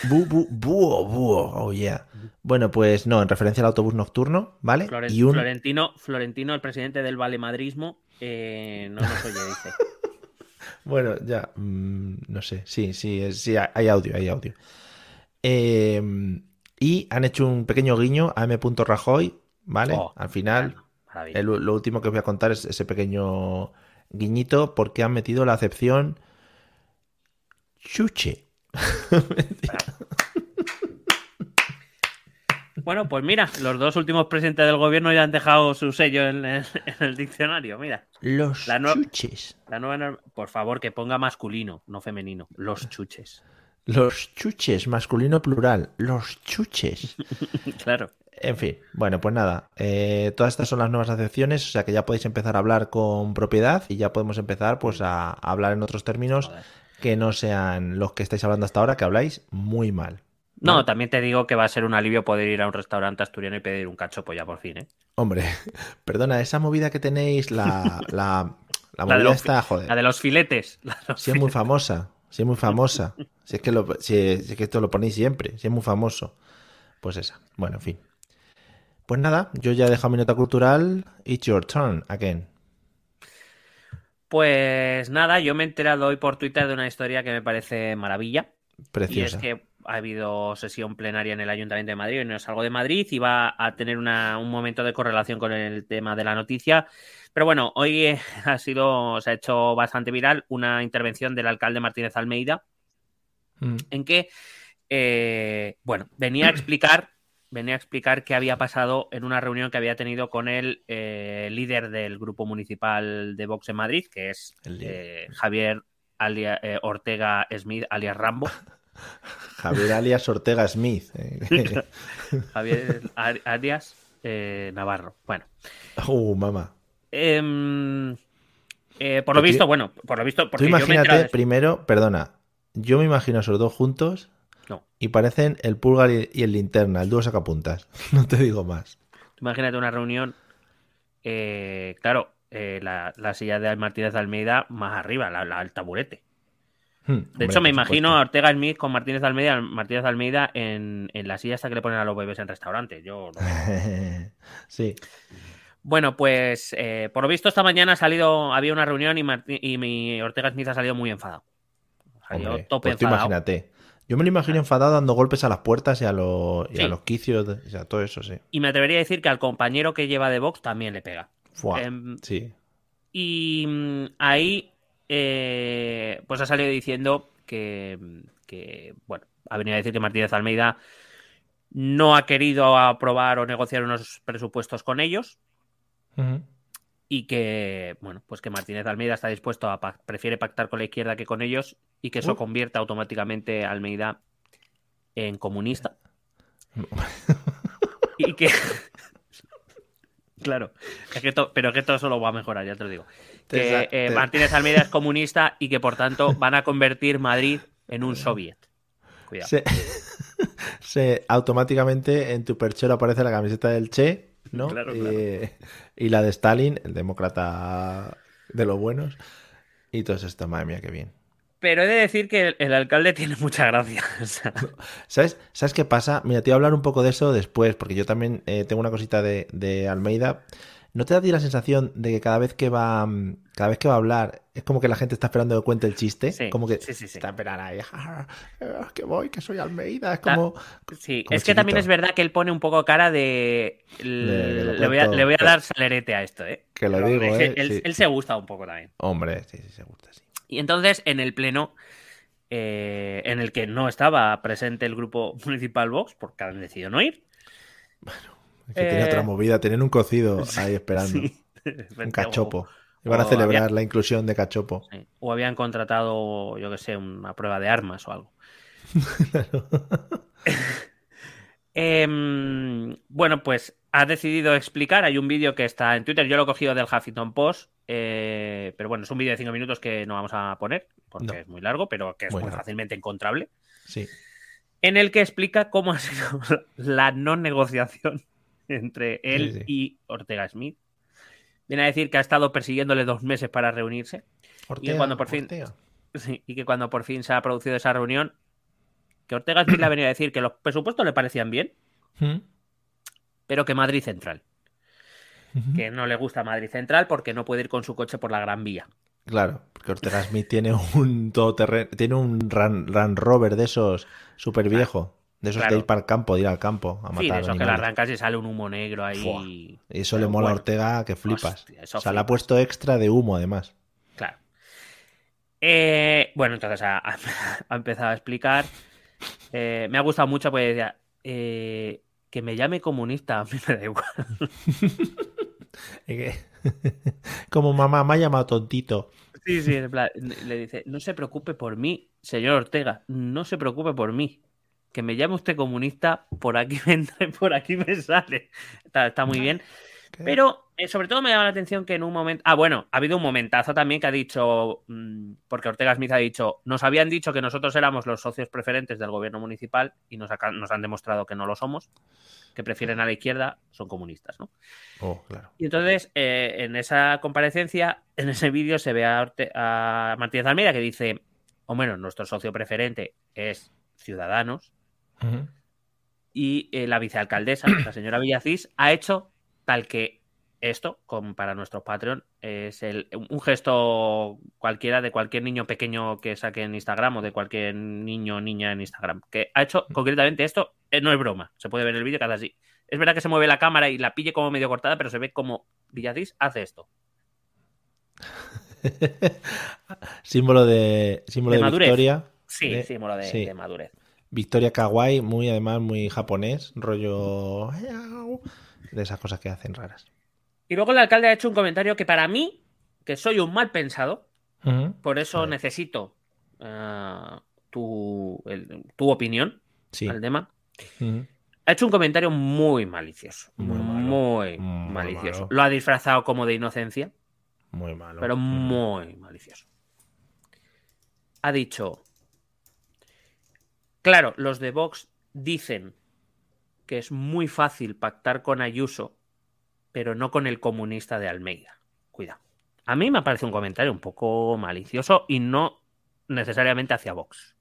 Bu, bu, búho, búho. Oh, yeah. Bueno, pues no, en referencia al autobús nocturno, ¿vale? Floren- y un. Florentino, Florentino, el presidente del valemadrismo, eh, no nos oye, dice. <laughs> Bueno, ya, mm, no sé, sí, sí, sí, hay audio, hay audio. Eh, y han hecho un pequeño guiño a M. Rajoy, ¿vale? Oh, Al final. El- lo último que os voy a contar es ese pequeño guiñito porque han metido la acepción chuche. <laughs> Bueno, pues mira, los dos últimos presidentes del gobierno ya han dejado su sello en, el- en el diccionario. Mira, Los La chuches. la nueva por favor, que ponga masculino, no femenino. Los chuches. Los chuches, masculino plural. Los chuches. <laughs> Claro. En fin, bueno, pues nada, eh, todas estas son las nuevas acepciones, o sea que ya podéis empezar a hablar con propiedad y ya podemos empezar pues a, a hablar en otros términos Joder. que no sean los que estáis hablando hasta ahora, que habláis muy mal. No, ¿vale? también te digo que va a ser un alivio poder ir a un restaurante asturiano y pedir un cachopo ya por fin, ¿eh? Hombre, <laughs> perdona, esa movida que tenéis, la, la, la La de movida los- está, joder, La de los filetes. La de los si es muy famosa, si es muy famosa, si es que, lo, si, si es que esto lo ponéis siempre, si es muy famoso, pues esa, bueno, en fin. Pues nada, yo ya he dejado mi nota cultural, it's your turn again. Pues nada, yo me he enterado hoy por Twitter de una historia que me parece maravilla. Y es Preciosa. que ha habido sesión plenaria en el Ayuntamiento de Madrid, no salgo de Madrid y va a tener una- un momento de correlación con el tema de la noticia. Pero bueno, hoy eh, <laughs> ha sido, se ha hecho bastante viral una intervención del alcalde Martínez Almeida Mm. en que, eh, bueno, venía a <clears throat> explicar, venía a explicar qué había pasado en una reunión que había tenido con el eh, líder del grupo municipal de Vox en Madrid, que es eh, Javier alia- eh, Ortega Smith, alias Rambo. <laughs> Javier alias Ortega Smith. eh. <laughs> Javier Arias eh, Navarro. Bueno, uh, mamá. em, eh, por lo visto, bueno, por lo visto, Tú yo me imagínate, primero, perdona, yo me imagino a esos dos juntos No. y parecen el pulgar y el linterna, el dúo sacapuntas. <laughs> No te digo más. Imagínate una reunión, eh, claro, eh, la, la silla de Martínez Almeida más arriba, la, la- el taburete. Hmm, De hombre, hecho, me imagino a. Ortega Smith con Martínez Almeida, Martínez Almeida en, en la silla hasta que le ponen a los bebés en restaurantes. Yo <laughs> sí. Bueno, pues eh, por lo visto esta mañana ha salido, había una reunión y, Martí- y mi Ortega Smith ha salido muy enfadado. Salió Hombre, tope pues tú enfadado. imagínate. Yo me lo imagino enfadado dando golpes a las puertas y a los, y a los quicios, o sea, todo eso, sí. Y me atrevería a decir que al compañero que lleva de Vox también le pega. Em, sí. Y mm, ahí, eh, pues ha salido diciendo que, que, bueno, ha venido a decir que Martínez Almeida no ha querido aprobar o negociar unos presupuestos con ellos y que, bueno, pues que Martínez Almeida está dispuesto a, prefiere pactar con la izquierda que con ellos y que eso Uh. convierta automáticamente a Almeida en comunista. <laughs> y que... <laughs> Claro, es que to- pero que todo eso lo va a mejorar, ya te lo digo. Que eh, Martínez Almeida es comunista y que por tanto van a convertir Madrid en un soviet. Cuidado. Se, <laughs> se- automáticamente en tu perchero aparece la camiseta del Che, ¿no? Claro, y, claro. y la de Stalin, el demócrata de los buenos. Y todo esto, madre mía, qué bien. Pero he de decir que el, el alcalde tiene mucha gracia. <laughs> o sea, ¿Sabes, ¿Sabes qué pasa? Mira, te voy a hablar un poco de eso después, porque yo también eh, tengo una cosita de, de Almeida. ¿No te da a ti la sensación de que cada vez que va mm, cada vez que va a hablar es como que la gente está esperando que cuente el chiste? Sí, como que sí, sí, está esperando ahí, <laughs> "Ah, eh, que voy, que soy Almeida. Es Ta- como... sí, como es que también es verdad que él pone un poco cara de. Le, voy a, cuento, le voy a pero- dar salerete a esto, ¿eh? Que lo Pero, digo, hombre, ¿eh? Él, él se gusta un poco también. Hombre, sí, sí, se gusta, sí. Y entonces, en el pleno, eh, en el que no estaba presente el grupo municipal Vox, porque han decidido no ir. Es que tiene Eh, otra movida, tienen un cocido <laughs> ahí esperando. <laughs> Un cachopo. Iban a celebrar había- la inclusión de cachopo. Sí. O habían contratado, yo que sé, una prueba de armas o algo. <laughs> Em, bueno, pues ha decidido explicar. Hay un vídeo que está en Twitter. Yo lo he cogido del Huffington Post. eh, pero bueno, es un vídeo de 5 minutos que no vamos a poner porque No. es muy largo, pero que es muy fácilmente encontrable. Sí. En el que explica cómo ha sido la no negociación entre él Sí, sí. y Ortega Smith. Viene a decir que ha estado persiguiéndole dos meses para reunirse Ortega, cuando por fin- sí, y que cuando por fin se ha producido esa reunión, que Ortega Smith le ha venido a decir que los presupuestos le parecían bien, ¿Mm? pero que Madrid Central. Que no le gusta Madrid Central porque no puede ir con su coche por la Gran Vía. Claro, porque Ortega Smith tiene un todoterreno, tiene un Ran, Ran Rover de esos súper viejo, de esos Claro. de ir para el campo, de ir al campo a matar Sí, de esos que le arrancas y sale un humo negro ahí. Fua. Y eso Pero le mola a Ortega que flipas. hostia, o sea, le ha puesto extra de humo además. Claro. Eh, bueno, entonces <laughs> ha, empezado a explicar. Eh, me ha gustado mucho porque decía eh, que me llame comunista, <laughs> a mí me da igual. <laughs> Como mamá me ha llamado tontito. Sí, sí, en plan, le dice, no se preocupe por mí, señor Ortega, no se preocupe por mí. Que me llame usted comunista, por aquí <laughs> me por aquí me sale. Está, está muy bien. ¿Qué? Pero eh, sobre todo me llama la atención que en un momento. Ah, bueno, ha habido un momentazo también que ha dicho. mm, Porque Ortega Smith ha dicho. Nos habían dicho que nosotros éramos los socios preferentes del gobierno municipal y nos, aca- nos han demostrado que no lo somos. Que prefieren a la izquierda, son comunistas, ¿no? Oh, claro. Y entonces, eh, en esa comparecencia, en ese vídeo se ve a, Orte- a Martínez Almeida que dice: O bueno, nuestro socio preferente es Ciudadanos Y eh, la vicealcaldesa, <clears throat> la señora Villacís, ha hecho tal que esto, como para nuestro Patreon, es el, un gesto cualquiera de cualquier niño pequeño que saque en Instagram o de cualquier niño o niña en Instagram. Que ha hecho concretamente esto, eh, no es broma, se puede ver el vídeo que hace así. Es verdad que se mueve la cámara y la pille como medio cortada, pero se ve como Villacís hace esto. <laughs> símbolo de, símbolo De de, madurez. victoria. Sí, De- símbolo de, sí. de madurez. Victoria kawaii, muy además muy japonés, rollo de esas cosas que hacen raras. Y luego el alcalde ha hecho un comentario que para mí, que soy un mal pensado. Por eso necesito ah, tu, el- tu opinión Sí. al tema. Ha hecho un comentario muy malicioso. Muy malo. Muy Muy malicioso. malo. Lo ha disfrazado como de inocencia, Muy malo. pero muy malicioso. Ha dicho. Claro, los de Vox dicen que es muy fácil pactar con Ayuso, pero no con el comunista de Almeida. Cuidado. A mí me parece un comentario un poco malicioso y no necesariamente hacia Vox.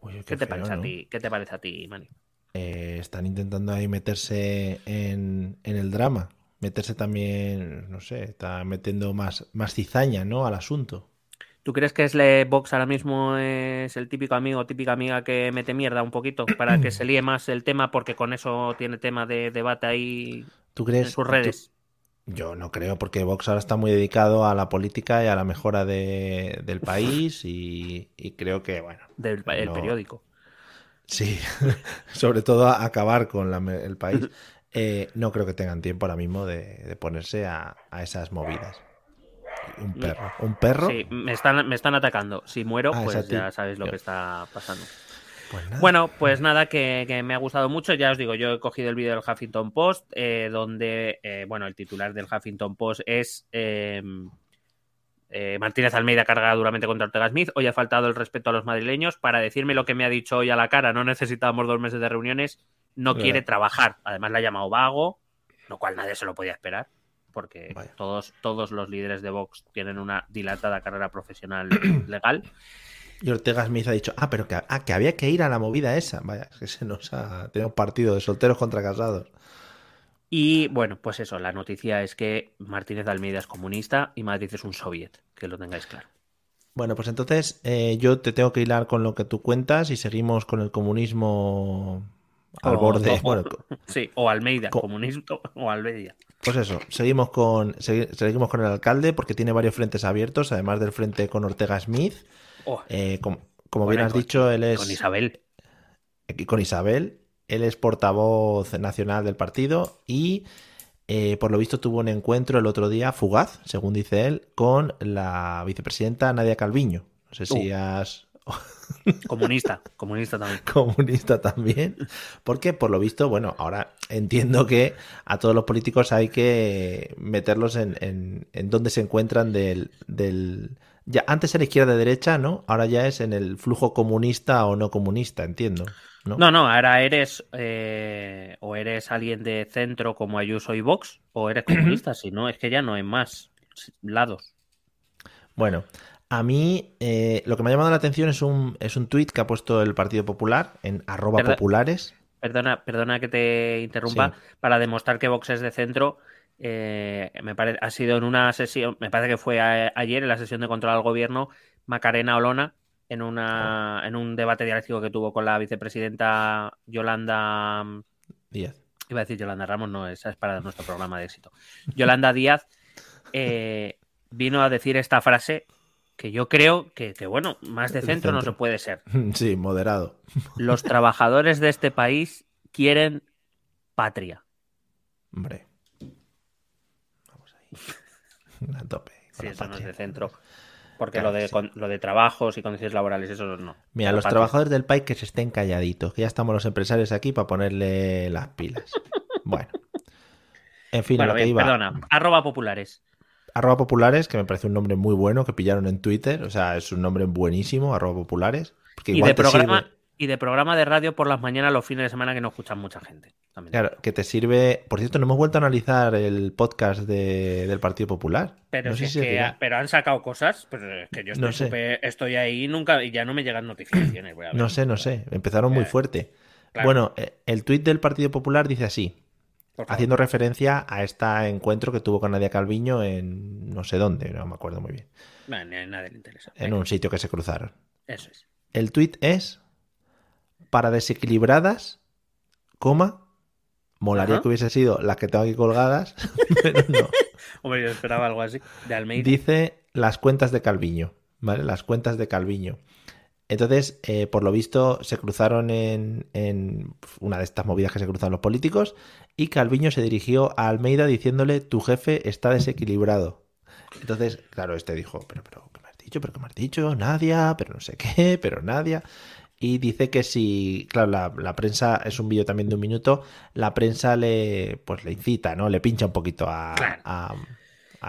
¿Qué, qué te feo, parece a ti? ¿Qué te parece a ti, Mani? Eh, están intentando ahí meterse en, en el drama. Meterse también, no sé, está metiendo más, más cizaña, ¿no? Al asunto. ¿Tú crees que Sle Vox ahora mismo es el típico amigo o típica amiga que mete mierda un poquito para que se líe más el tema porque con eso tiene tema de debate ahí ¿Tú en crees? sus tú- redes? Yo no creo, porque Vox ahora está muy dedicado a la política y a la mejora de- del país y, y creo que, bueno, del el no- periódico. sí, <laughs> sobre todo a acabar con la el país. Eh, no creo que tengan tiempo ahora mismo de, de ponerse a, a esas movidas. Un perro. ¿Un perro? Sí, me están, me están atacando. Si muero, Ah, es pues ya sabéis lo que está pasando. Pues. Bueno, pues nada, que, que me ha gustado mucho. Ya os digo, yo he cogido el vídeo del Huffington Post, eh, donde, eh, bueno, el titular del Huffington Post es eh, eh, Martínez Almeida carga duramente contra Ortega Smith. Hoy ha faltado el respeto a los madrileños para decirme lo que me ha dicho hoy a la cara. No <laughs> necesitábamos dos meses de reuniones. No quiere trabajar. Además, le ha llamado vago, lo cual nadie se lo podía esperar. Porque Vaya. todos, todos los líderes de Vox tienen una dilatada carrera profesional <clears throat> legal. Y Ortega Smith ha dicho, ah, pero que, ah, que había que ir a la movida esa. Vaya, es que se nos ha tenido un partido de solteros contra casados. Y bueno, pues eso, la noticia es que Martínez de Almeida es comunista y Madrid es un soviet, que lo tengáis claro. Bueno, pues entonces eh, yo te tengo que hilar con lo que tú cuentas y seguimos con el comunismo al O- borde. o- Bueno, <laughs> Sí, o Almeida, Co- comunista o Almeida. pues eso, seguimos con, segui- seguimos con el alcalde porque tiene varios frentes abiertos, además del frente con Ortega Smith. Oh, Eh, com- como Bueno, bien has con- dicho, él es Con Isabel. y con Isabel. Él es portavoz nacional del partido y eh, por lo visto tuvo un encuentro el otro día fugaz, según dice él, con la vicepresidenta Nadia Calviño. No sé si Uh. has Comunista, comunista también. <laughs> comunista también, porque por lo visto, bueno, ahora entiendo que a todos los políticos hay que meterlos en, en, en donde se encuentran del, del... Ya, antes era izquierda-derecha, ¿no? Ahora ya es en el flujo comunista o no comunista, entiendo. ¿no? No, no, ahora eres eh, o eres alguien de centro como Ayuso y Vox, o eres <clears throat> comunista, si no, es que ya no hay más lados. Bueno, a mí eh, lo que me ha llamado la atención es un, es un tuit que ha puesto el Partido Popular en arroba populares. Perdona, perdona que te interrumpa, Sí. para demostrar que Vox es de centro. eh, me parece, ha sido en una sesión, me parece que fue a- ayer en la sesión de control al gobierno, Macarena Olona, en una, en un debate dialéctico que tuvo con la vicepresidenta Yolanda, Díaz. iba a decir Yolanda Ramos, no, esa es para nuestro programa de éxito. Yolanda Díaz eh, vino a decir esta frase que yo creo que, que, bueno, más de centro no se puede ser. <laughs> Sí, moderado. Los <laughs> trabajadores de este país quieren patria. Hombre. Vamos ahí. <laughs> A tope. Sí, eso no es de centro. Porque Claro lo, de, sí. con- lo de trabajos y condiciones laborales, eso no. Mira, La los patria. trabajadores del país que se estén calladitos, que ya estamos los empresarios aquí para ponerle las pilas. Bueno. En fin, Bueno, lo que iba. perdona. Arroba populares. Arroba populares, que me parece un nombre muy bueno que pillaron en Twitter. O sea, es un nombre buenísimo, arroba populares. Porque Y de, te programa, sirve- y de programa de radio por las mañanas los fines de semana que no escuchan mucha gente. También. Claro, que te sirve. Por cierto, no hemos vuelto a analizar el podcast de- del Partido Popular. Pero, no si es si que pero han sacado cosas, pero es que yo estoy, No sé. estoy ahí y nunca y ya no me llegan notificaciones. voy a ver. No sé, no sé. Empezaron muy Ya. fuerte. Claro. Bueno, eh, el tuit del Partido Popular dice así. Haciendo referencia a este encuentro que tuvo con Nadia Calviño en no sé dónde, no me acuerdo muy bien, Bueno, nadie le interesa. en un sitio que se cruzaron. Eso es. El tuit es para desequilibradas, coma, molaría Ajá. que hubiese sido las que tengo aquí colgadas, <laughs> pero no. <laughs> Hombre, yo esperaba algo así. De Almeida. Dice las cuentas de Calviño, ¿vale? Las cuentas de Calviño. Entonces, eh, por lo visto, se cruzaron en, en una de estas movidas que se cruzan los políticos y Calviño se dirigió a Almeida diciéndole, tu jefe está desequilibrado. Entonces, claro, este dijo, pero, pero, ¿qué me has dicho? ¿Pero qué me has dicho? Nadia, pero no sé qué, <laughs> pero Nadia. Y dice que si, claro, la, la prensa, es un vídeo también de un minuto, la prensa le, pues le incita, ¿no? Le pincha un poquito a, Claro. a-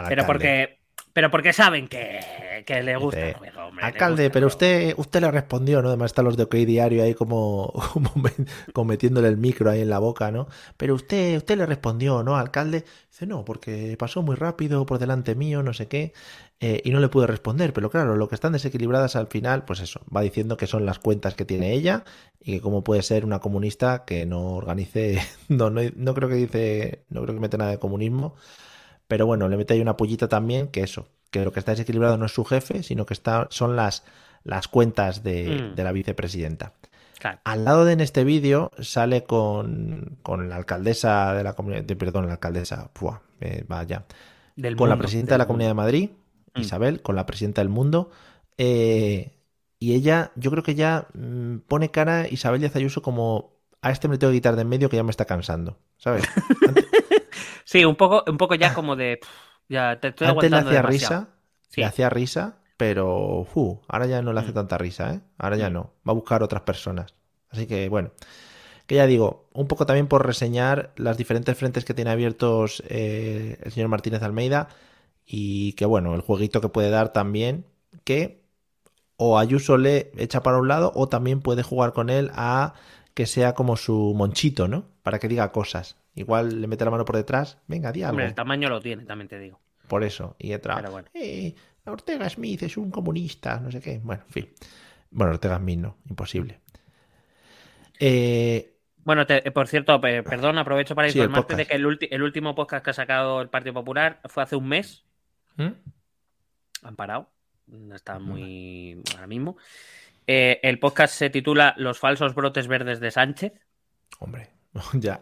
Pero alcalde. porque, pero porque saben que, que le gusta. Dice, el juego, hombre, Alcalde, gusta pero el juego". usted, usted le respondió, ¿no? Además están los de OK Diario ahí como, <laughs> como metiéndole el micro ahí en la boca, ¿no? Pero usted, usted le respondió, ¿no, alcalde? Dice, no, porque pasó muy rápido por delante mío, no sé qué, eh, y no le pude responder. Pero claro, lo que están desequilibradas al final, pues eso, va diciendo que son las cuentas que tiene ella y que cómo puede ser una comunista que no organice, <laughs> no, no, no creo que dice, no creo que mete nada de comunismo, pero bueno, le mete ahí una pullita también que eso, que lo que está desequilibrado no es su jefe, sino que está, son las, las cuentas de, Mm. de la vicepresidenta. Claro. Al lado de en este vídeo sale con, con la alcaldesa de la comunidad, de- perdón, la alcaldesa, ¡buah! eh, vaya, Del con la presidenta de la mundo. Comunidad de Madrid, Mm. Isabel, con la presidenta del mundo, eh, y ella, yo creo que ya mm, pone cara Isabel Díaz Ayuso como a este me tengo que quitar de en medio que ya me está cansando, ¿sabes? <laughs> Sí, un poco, un poco ya como de. pff, Ya te estoy Antes le aguantando hacía demasiado. risa, Sí. le hacía risa, pero fu, ahora ya no le hace Mm. tanta risa, ¿eh? Ahora ya Mm. no, va a buscar otras personas. Así que bueno, que ya digo, un poco también por reseñar las diferentes frentes que tiene abiertos eh, el señor Martínez Almeida y que bueno, el jueguito que puede dar también, que o Ayuso le echa para un lado o también puede jugar con él a que sea como su monchito, ¿no? Para que diga cosas. Igual le mete la mano por detrás, venga, di algo. Hombre, el tamaño lo tiene, también te digo. Por eso. Y entra. Pero bueno. "Eh, Ortega Smith es un comunista, no sé qué. Bueno, en fin. Bueno, Ortega Smith no, imposible. Eh, Bueno, te- eh, por cierto, pe- perdón, aprovecho para Sí, informarte de que el, ulti- el último podcast que ha sacado el Partido Popular fue hace un mes. ¿hmm? Han parado. No está muy. ahora mismo. Eh, el podcast se titula Los falsos brotes verdes de Sánchez. Hombre, <laughs> ya.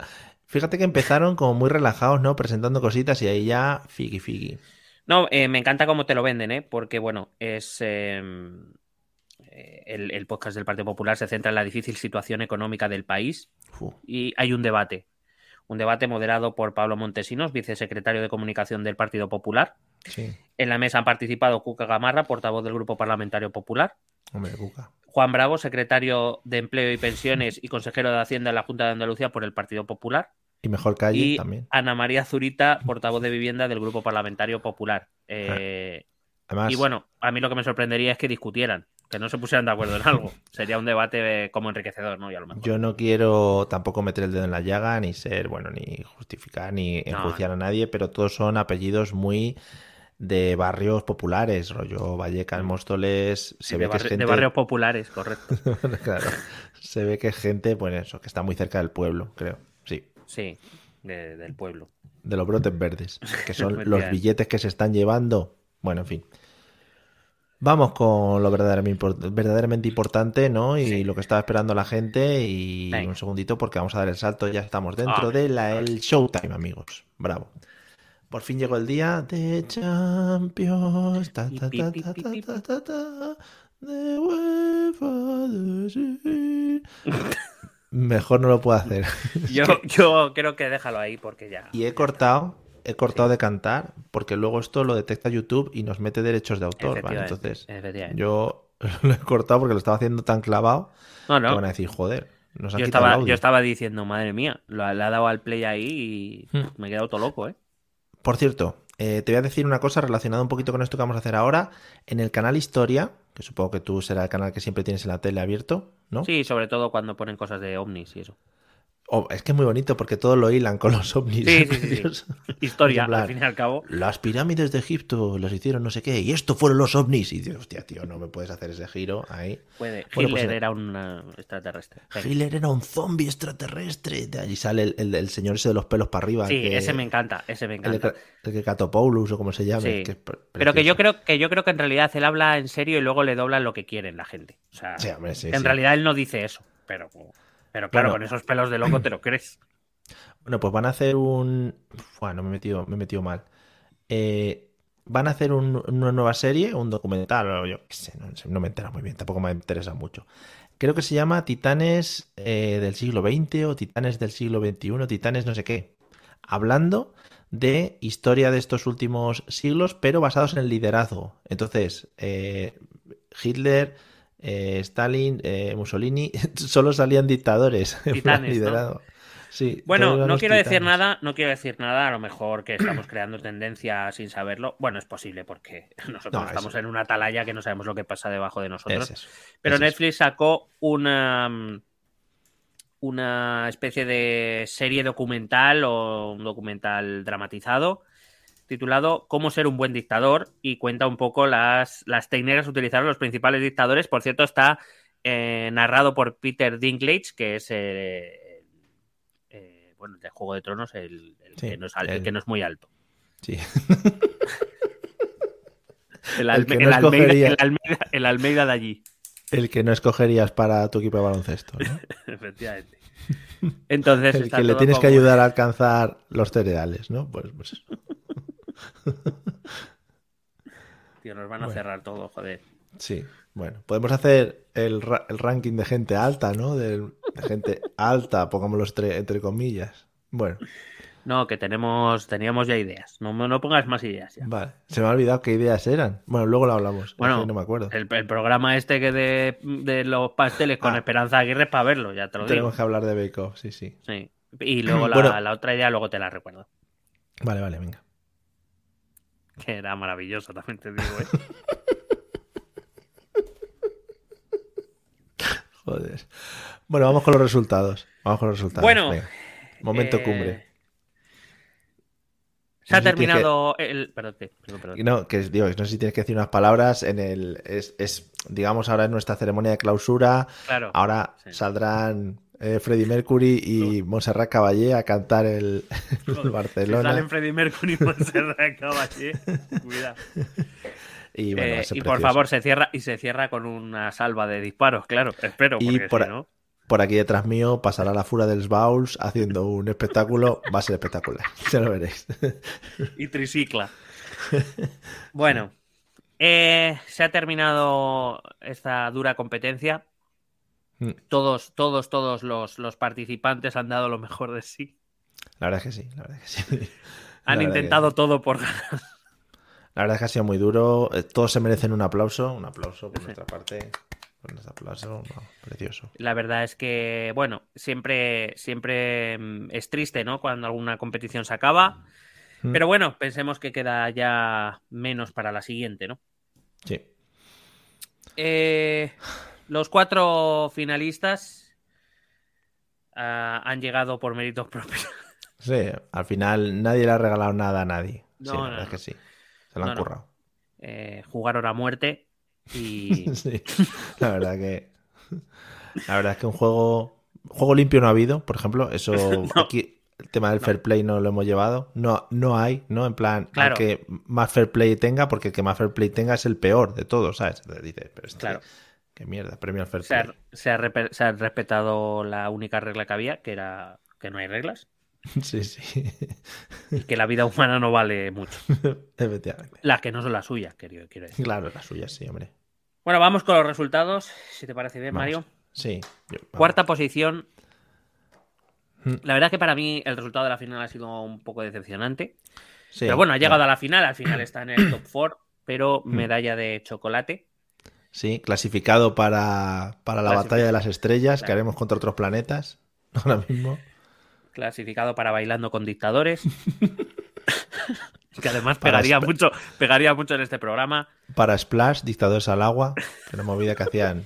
Fíjate que empezaron como muy relajados, ¿no? Presentando cositas y ahí ya, figi, figi. No, eh, me encanta cómo te lo venden, ¿eh? Porque, bueno, es. eh, eh, el, el podcast del Partido Popular se centra en la difícil situación económica del país y hay un debate. Un debate moderado por Pablo Montesinos, vicesecretario de Comunicación del Partido Popular. Sí, En la mesa han participado Cuca Gamarra, portavoz del Grupo Parlamentario Popular. hombre, Cuca. Juan Bravo, secretario de Empleo y Pensiones y consejero de Hacienda en la Junta de Andalucía por el Partido Popular. Y mejor calle y también. Ana María Zurita, portavoz de Vivienda del Grupo Parlamentario Popular. Eh, Además, y bueno, a mí lo que me sorprendería es que discutieran. que no se pusieran de acuerdo en algo. <laughs> Sería un debate como enriquecedor, ¿no? Y a lo mejor. Yo no quiero tampoco meter el dedo en la llaga, ni ser, bueno, ni justificar, ni No. enjuiciar a nadie, pero todos son apellidos muy de barrios populares, rollo Vallecas, Móstoles, se ve que es gente... de barrios populares, correcto. <laughs> claro, se ve que es gente, pues eso, que está muy cerca del pueblo, creo, sí. Sí, de- del pueblo. De los brotes verdes, que son <laughs> los billetes que se están llevando. Bueno, en fin. Vamos con lo verdaderamente, import- verdaderamente importante, ¿no? Y lo que estaba esperando la gente. Y Venga. un segundito, porque vamos a dar el salto. Ya estamos dentro Ah, de la el Showtime, amigos. Bravo. Por fin llegó el día de Champions. Ta, ta, ta, de UEFA de. <laughs> Mejor no lo puedo hacer. Yo, <laughs> yo creo que déjalo ahí porque ya. Y he cortado, he cortado de cantar, porque luego esto lo detecta YouTube y nos mete derechos de autor, Entonces, yo <laughs> lo he cortado porque lo estaba haciendo tan clavado No, que van a decir, joder, nos Yo estaba, audio. yo estaba diciendo, madre mía, lo, le ha dado al play ahí y Hmm. me he quedado todo loco, ¿eh? Por cierto, eh, te voy a decir una cosa relacionada un poquito con esto que vamos a hacer ahora. En el canal Historia, que supongo que tú será el canal que siempre tienes en la tele abierto, ¿no? Sí, sobre todo cuando ponen cosas de ovnis y eso. Oh, es que es muy bonito porque todos lo hilan con los ovnis. Sí, sí. Historia, plan, al fin y al cabo. Las pirámides de Egipto los hicieron no sé qué, y esto fueron los ovnis. Y dices, hostia, tío, no me puedes hacer ese giro ahí. Puede. Bueno, Hitler pues, era un eh, extraterrestre. Hitler era un zombie extraterrestre. De allí sale el, el- el señor ese de los pelos para arriba. Sí, que- ese me encanta, ese me encanta. Ca- el que Catopoulos o como se llame. Sí. que Pero que yo creo que yo creo que en realidad él habla en serio y luego le doblan lo que quieren la gente. O sea, hombre, en realidad él no dice eso, pero, pero claro, Bueno. con esos pelos de loco te lo crees. <clears throat> Bueno, pues van a hacer un. Bueno, me he metido, me he metido mal. Eh, van a hacer un- una nueva serie, un documental, o yo qué sé, no, no me entera muy bien, tampoco me interesa mucho. Creo que se llama Titanes eh, del siglo XX o Titanes del siglo XXI, Titanes no sé qué. Hablando de historia de estos últimos siglos, pero basados en el liderazgo. Entonces, eh, Hitler, eh, Stalin, eh, Mussolini, <laughs> solo salían dictadores <laughs> Titanes, ¿no? liderazgo. Sí, Bueno, no quiero decir nada, no quiero decir nada, a lo mejor que estamos creando tendencia sin saberlo. Bueno, es posible porque <laughs> nosotros No, estamos eso- en una atalaya que no sabemos lo que pasa debajo de nosotros. Es Pero es eso. Netflix sacó una mm, una especie de serie documental o un documental dramatizado titulado Cómo ser un buen dictador y cuenta un poco las, las técnicas que utilizaron los principales dictadores. Por cierto, está eh, narrado por Peter Dinklage, que es eh, eh, bueno, de Juego de Tronos, el, el Sí, que, no es al- el el- que no es muy alto. Sí. <laughs> El, Alme- no Almeida, escogería. el Almeida- el Almeida de allí. El que no escogerías para tu equipo de baloncesto, ¿no? <laughs> Efectivamente. Entonces, El está que le tienes que ayudar a alcanzar los cereales, ¿no? Pues, pues. <laughs> <laughs> Tío, nos van a Bueno. cerrar todo, joder. Sí. Bueno, podemos hacer el, ra- el ranking de gente alta, ¿no? De, gente alta, pongámoslo entre, entre comillas. Bueno, No, que tenemos, teníamos ya ideas. No, no pongas más ideas ya. vale. Se me ha olvidado qué ideas eran. Bueno, luego lo hablamos. Bueno, no me acuerdo. El, el programa este que de, de los pasteles con Ah. Esperanza Aguirre es para verlo, ya te lo digo. Tenemos que hablar de Bake Off, sí, sí. Sí. Y luego la, Bueno. la otra idea, luego te la recuerdo. Vale, vale, venga. Que era maravilloso, también te digo, ¿eh? <laughs> Joder. Bueno, vamos con los resultados. Vamos con los resultados. Bueno, Venga. Momento Eh, cumbre. Se ha No terminado el. Perdón, perdón, perdón. No, que digo, no sé si tienes que decir unas palabras en el. Es, es, digamos, ahora en nuestra ceremonia de clausura. Claro. Ahora Sí. saldrán eh, Freddie Mercury y Montserrat Caballé a cantar el, <laughs> el Si Barcelona. salen Freddie Mercury y Montserrat Caballé, cuidado. Y, bueno, Eh, y por favor, se cierra y se cierra con una salva de disparos, claro. Espero, Y porque por si a- no. Por aquí detrás mío pasará la fura del Bowls haciendo un espectáculo. Va a ser espectacular. <laughs> Ya lo veréis. y tricicla. Bueno, eh, se ha terminado esta dura competencia. Mm. Todos, todos, todos los, los participantes han dado lo mejor de sí. La verdad es que sí. La verdad es que sí. <laughs> La Han que- intentado todo por ganar. La verdad es que ha sido muy duro. Eh, Todos se merecen un aplauso. Un aplauso por nuestra parte. Por nuestro aplauso. no, precioso. La verdad es que, bueno, siempre, siempre mm, es triste, ¿no? Cuando alguna competición se acaba. Mm. Pero bueno, pensemos que queda ya menos para la siguiente, ¿no? Sí. eh, los cuatro finalistas ah, han llegado por méritos propios. <laughs> Sí, al final nadie le ha regalado nada a nadie. No, sí, la no, verdad es no. que sí. Se lo han No, no. currado. Eh, jugaron a muerte y <laughs> Sí, la verdad que. La verdad es que un juego. Juego limpio no ha habido, por ejemplo. Eso <laughs> aquí. El tema del fair play no lo hemos llevado. No, no hay, ¿no? En plan, Claro. el que más fair play tenga, porque el que más fair play tenga es el peor de todos, ¿sabes? Dices, pero este, Claro. Qué mierda, premio al fair se ha, play. se ha repe- se ha respetado la única regla que había, que era que no hay reglas <laughs> Sí, sí. y que la vida humana no vale mucho. <laughs> Efectivamente. Las que no son las suyas, quiero, quiero decir. Claro, la suya sí, hombre. Bueno, vamos con los resultados, si te parece bien, Vamos. Mario. Sí. yo-. Cuarta posición. Mm. La verdad que para mí el resultado de la final ha sido un poco decepcionante. Sí, pero bueno, ha llegado claro. a la final, al final está en el top 4, pero Mm. medalla de chocolate. Sí, clasificado para, para la batalla de las estrellas que haremos contra otros planetas. <laughs> Ahora mismo. clasificado para bailando con dictadores. <laughs> que además pegaría mucho, pegaría mucho en este programa. Para Splash, dictadores al agua, que era movida que hacían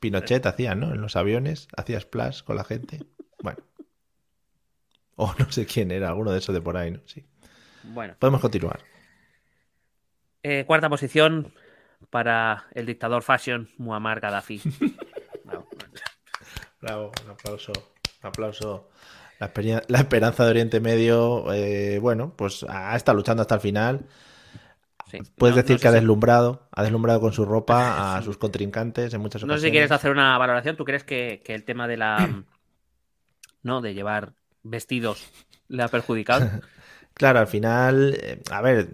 Pinochet, hacían, ¿no? En los aviones, hacía Splash con la gente. Bueno. O no sé quién era, alguno de esos de por ahí, ¿no? Sí. Bueno, Podemos continuar. eh, cuarta posición para el dictador fashion Muammar Gaddafi. <laughs> Bravo. Bravo, un aplauso. Un aplauso. La, esperanza de Oriente Medio, eh, bueno, pues ha estado luchando hasta el final. Sí. Puedes No- decir no sé que ha si- deslumbrado, ha deslumbrado con su ropa <laughs> a sus contrincantes en muchas No ocasiones. sé si quieres hacer una valoración. ¿Tú crees que, que el tema de la. <clears throat> no, de llevar vestidos le ha perjudicado? <laughs> Claro, al final, eh, a ver,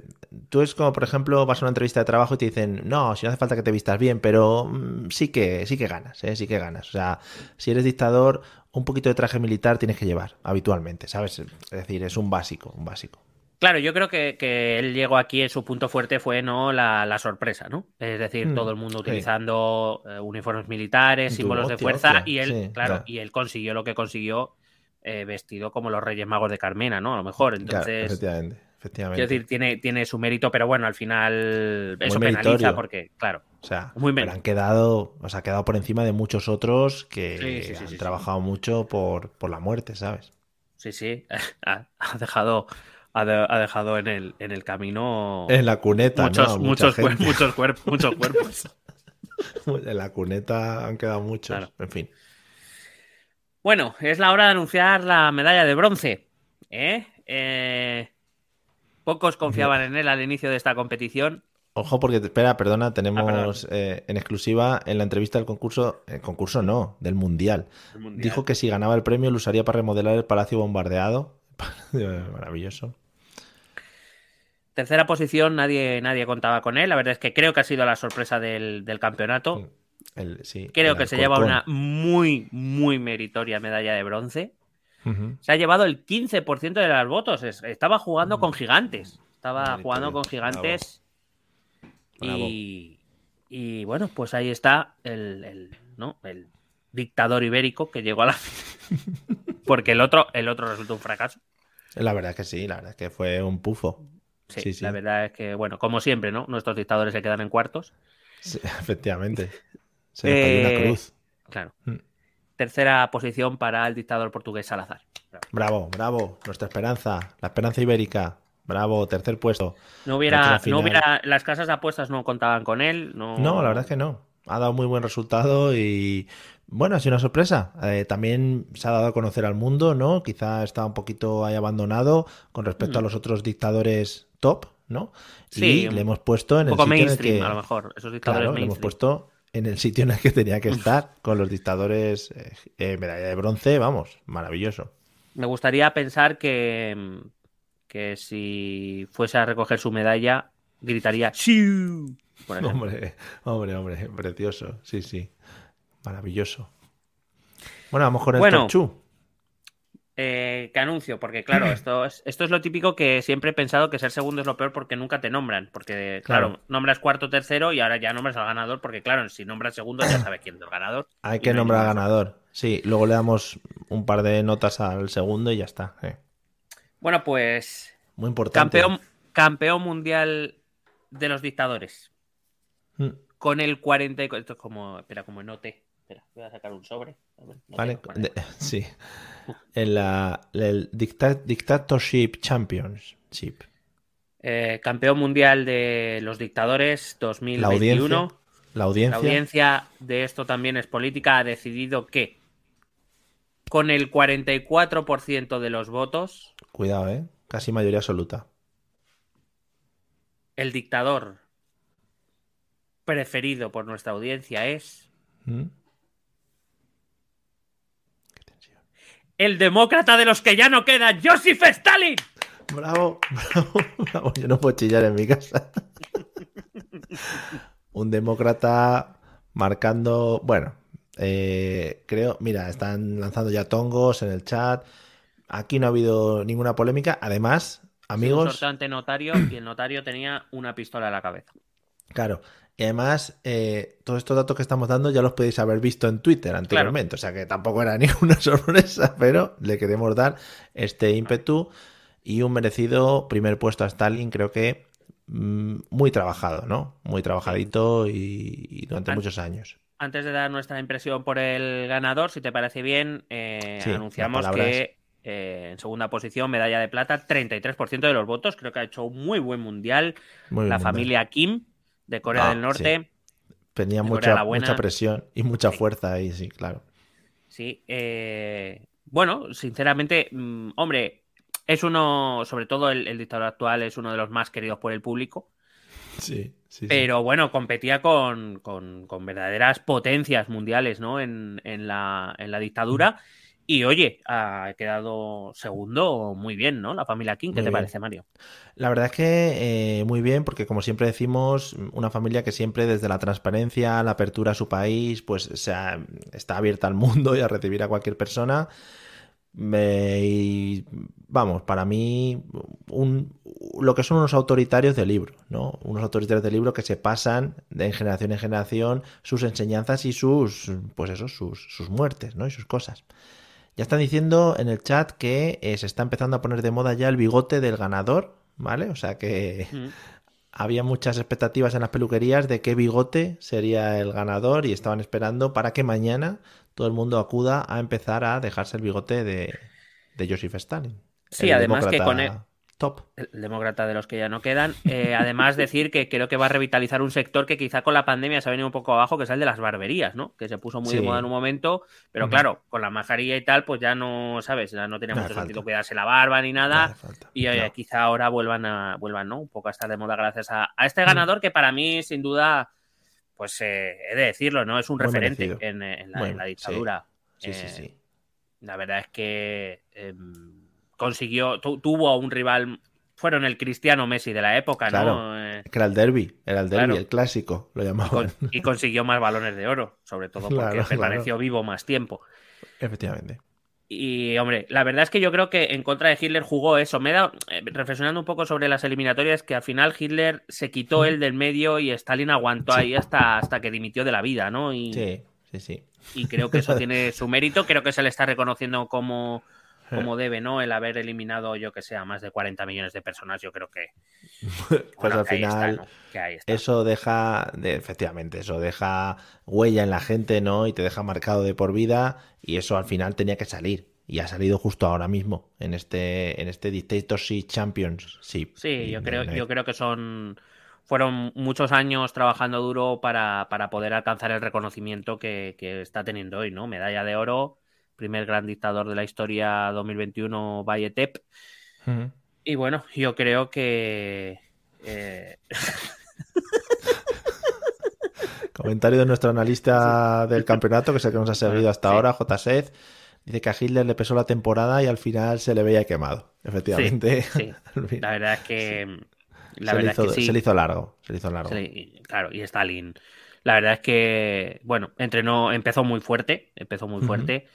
tú es como, por ejemplo, vas a una entrevista de trabajo y te dicen, no, si no hace falta que te vistas bien, pero mm, sí que, sí que ganas, ¿eh? sí que ganas. O sea, si eres dictador, un poquito de traje militar tienes que llevar habitualmente, ¿sabes? Es decir, es un básico, un básico. Claro, yo creo que, que él llegó aquí, su punto fuerte fue no la, la sorpresa, ¿no? Es decir, Mm, todo el mundo utilizando eh, uniformes militares, símbolos de fuerza, hostia, y él, sí, claro, y él consiguió lo que consiguió eh, vestido como los Reyes Magos de Carmena, ¿no? A lo mejor. Claro, Entonces, efectivamente, efectivamente. quiero decir, tiene, tiene su mérito, pero bueno, al final Muy eso penaliza porque, claro, o sea, muy pero han quedado, o sea, ha quedado por encima de muchos otros que Sí, sí, sí, han trabajado mucho por, por la muerte, ¿sabes? sí, sí, <laughs> ha, ha dejado, ha, de- ha dejado en el, en el camino En la cuneta, muchos, ¿no? Muchos, cuer- muchos, cuerpos, muchos <laughs> cuerpos. En la cuneta han quedado muchos. Claro. En fin. Bueno, es la hora de anunciar la medalla de bronce. ¿eh? Eh, Pocos confiaban en él al inicio de esta competición. Ojo, porque, espera, perdona, Ah, tenemos eh, en exclusiva en la entrevista del concurso, el concurso no, del mundial. Dijo que si ganaba el premio lo usaría para remodelar el palacio bombardeado. <laughs> Maravilloso. Tercera posición, nadie, nadie contaba con él. La verdad es que creo que ha sido la sorpresa del, del campeonato. El- sí, Creo el que se lleva una muy, muy meritoria medalla de bronce. Se ha llevado el 15% de los votos. Es- Estaba jugando con gigantes. Estaba jugando con gigantes. Bravo. Y, y bueno, pues ahí está el, el, ¿no? el dictador ibérico que llegó a la <laughs> Porque el otro, el otro resultó un fracaso. La verdad que sí, la verdad que fue un pufo. Sí, Sí, sí. la verdad es que, bueno, como siempre, ¿no? Nuestros dictadores se quedan en cuartos. Sí, <laughs> efectivamente. Se le cayó Eh, una cruz. Claro. Mm. Tercera posición para el dictador portugués Salazar. Bravo. Bravo, bravo. Nuestra esperanza. La esperanza ibérica. Bravo, tercer puesto. No hubiera, no hubiera, las casas de apuestas no contaban con él. No, No, la verdad es que no. Ha dado muy buen resultado y bueno, ha sido una sorpresa. Eh, también se ha dado a conocer al mundo, ¿no? Quizá está un poquito ahí abandonado con respecto a los otros dictadores top, ¿no? Mm. Sí, y le hemos puesto en un el poco sitio en el mainstream, que a lo mejor. Esos dictadores claro, le hemos mainstream. puesto en el sitio en el que tenía que estar con los dictadores eh, eh, medalla de bronce, vamos, maravilloso. Me gustaría pensar que, que si fuese a recoger su medalla, gritaría ¡Siu! Hombre, hombre, hombre, precioso. Sí, sí. Maravilloso. Bueno, vamos con el Bueno. two. Eh, ¿Qué anuncio? Porque claro, <clears throat> esto es, esto es lo típico que siempre he pensado que ser segundo es lo peor porque nunca te nombran. Porque, claro, Claro. nombras cuarto, tercero y ahora ya nombras al ganador porque, claro, si nombras segundo ya sabes quién es el ganador. <clears throat> Hay que no nombrar al ganador. Sí, luego le damos un par de notas al segundo y ya está. eh. Bueno, pues Muy importante. campeón, campeón mundial de los dictadores. Mm. con el 44. Esto es como. Espera, como en OT. Espera, voy a sacar un sobre. A ver, no Vale, de- <laughs> sí. En la el Dicta- Dictatorship Championship. Eh, campeón mundial de los dictadores La 2021. audiencia. La audiencia. La audiencia de esto también es política. Ha decidido que con el 44% de los votos, Cuidado, ¿eh? Casi mayoría absoluta. el dictador preferido por nuestra audiencia es ¿Mm? El demócrata de los que ya no quedan, Joseph Stalin. Bravo, bravo, <laughs> bravo. Yo no puedo chillar en mi casa. <laughs> Un demócrata marcando. Bueno, eh, creo. Mira, están lanzando ya tongos en el chat. Aquí no ha habido ninguna polémica. Además, Un amigos. sorteo ante notario y el notario tenía una pistola en la cabeza. Claro. Y además, eh, todos estos datos que estamos dando ya los podéis haber visto en Twitter anteriormente. O sea que tampoco era <laughs> ninguna sorpresa, pero le queremos dar este ímpetu y un merecido primer puesto a Stalin, creo que mm, muy trabajado, ¿no? Muy trabajadito y, y durante An- muchos años. Antes de dar nuestra impresión por el ganador, si te parece bien, eh, Sí, anunciamos que eh, en segunda posición, medalla de plata, 33% de los votos. Creo que ha hecho un muy buen mundial. Muy la familia Kim de Corea Ah, del Norte. Tenía de mucha, mucha presión y mucha Sí. fuerza ahí, sí, claro. Sí, eh, bueno, sinceramente, mm, hombre, es uno, sobre todo el, el dictador actual, es uno de los más queridos por el público, <laughs> Sí, sí, sí. pero bueno, competía con, con- con verdaderas potencias mundiales, ¿no? En, en la, en la dictadura. Y oye, ha quedado segundo muy bien, ¿no? La familia King, ¿qué Muy te bien. parece, Mario? La verdad es que eh, muy bien, porque como siempre decimos, una familia que siempre desde la transparencia, la apertura a su país, pues se ha- está abierta al mundo <laughs> y a recibir a cualquier persona. Y, vamos, para mí, un, lo que son unos autoritarios de libro, ¿no? Unos autoritarios de libro que se pasan de generación en generación sus enseñanzas y sus, pues eso, sus, sus muertes, ¿no? Y sus cosas. Ya están diciendo en el chat que eh, se está empezando a poner de moda ya el bigote del ganador, ¿vale? O sea que Mm. <laughs> había muchas expectativas en las peluquerías de qué bigote sería el ganador y estaban esperando para que mañana todo el mundo acuda a empezar a dejarse el bigote de, de Joseph Stalin. Sí, El además que con él- Top. El demócrata de los que ya no quedan. Eh, <laughs> además, decir que creo que va a revitalizar un sector que quizá con la pandemia se ha venido un poco abajo, que es el de las barberías, ¿no? Que se puso muy de moda en un momento, pero claro, con la mascarilla y tal, pues ya no, ¿sabes? Ya no tenía mucho sentido cuidarse la barba ni nada. Y oye, No. quizá ahora vuelvan a, vuelvan, ¿no? Un poco a estar de moda gracias a, a Mm. este ganador que para mí, sin duda, pues eh, he de decirlo, ¿no? Es un Muy referente en, en la, Bueno, en la sí. dictadura. Sí, sí, Eh, sí. La verdad es que em, consiguió, tu- tuvo un rival, fueron el Cristiano Messi de la época, ¿no? Claro. Eh, Que era el derby, era el derby, Claro. el clásico, lo con- llamaban. y consiguió más balones de oro, sobre todo porque Claro, permaneció vivo más tiempo. Efectivamente. Y, hombre, la verdad es que yo creo que en contra de Hitler jugó eso. Me da, eh, reflexionando un poco sobre las eliminatorias, que al final Hitler se quitó él del medio y Stalin aguantó Sí. ahí hasta, hasta que dimitió de la vida, ¿no? Y, Sí, sí, sí. y creo que eso tiene su mérito. Creo que se le está reconociendo como, como <laughs> debe, ¿no? El haber eliminado, yo que sé, a más de 40 millones de personas, yo creo que. <laughs> Pues bueno, al que ahí está, final, ¿no? Que ahí está. eso deja, de- efectivamente, eso deja huella en la gente, ¿no? Y te deja marcado de por vida, y eso al final tenía que salir. Y ha salido justo ahora mismo, en este, en este Dictatorship Championship. Sí, Y yo creo, no- yo creo que son. Fueron muchos años trabajando duro para, para poder alcanzar el reconocimiento que, que está teniendo hoy, ¿no? Medalla de oro, primer gran dictador de la historia 2021, Bayetep. Ujú. Y bueno, yo creo que. eh, <laughs> Comentario de nuestro analista del campeonato, que es el que nos ha seguido hasta Sí. ahora, J. Seth. Dice que a Hitler le pesó la temporada y al final se le veía quemado. Efectivamente. sí, <laughs> la verdad es que. La se, le verdad hizo, es que se le hizo largo. Se le hizo largo. Le- claro, y Stalin. La verdad es que, bueno, entrenó, empezó muy fuerte, empezó muy fuerte.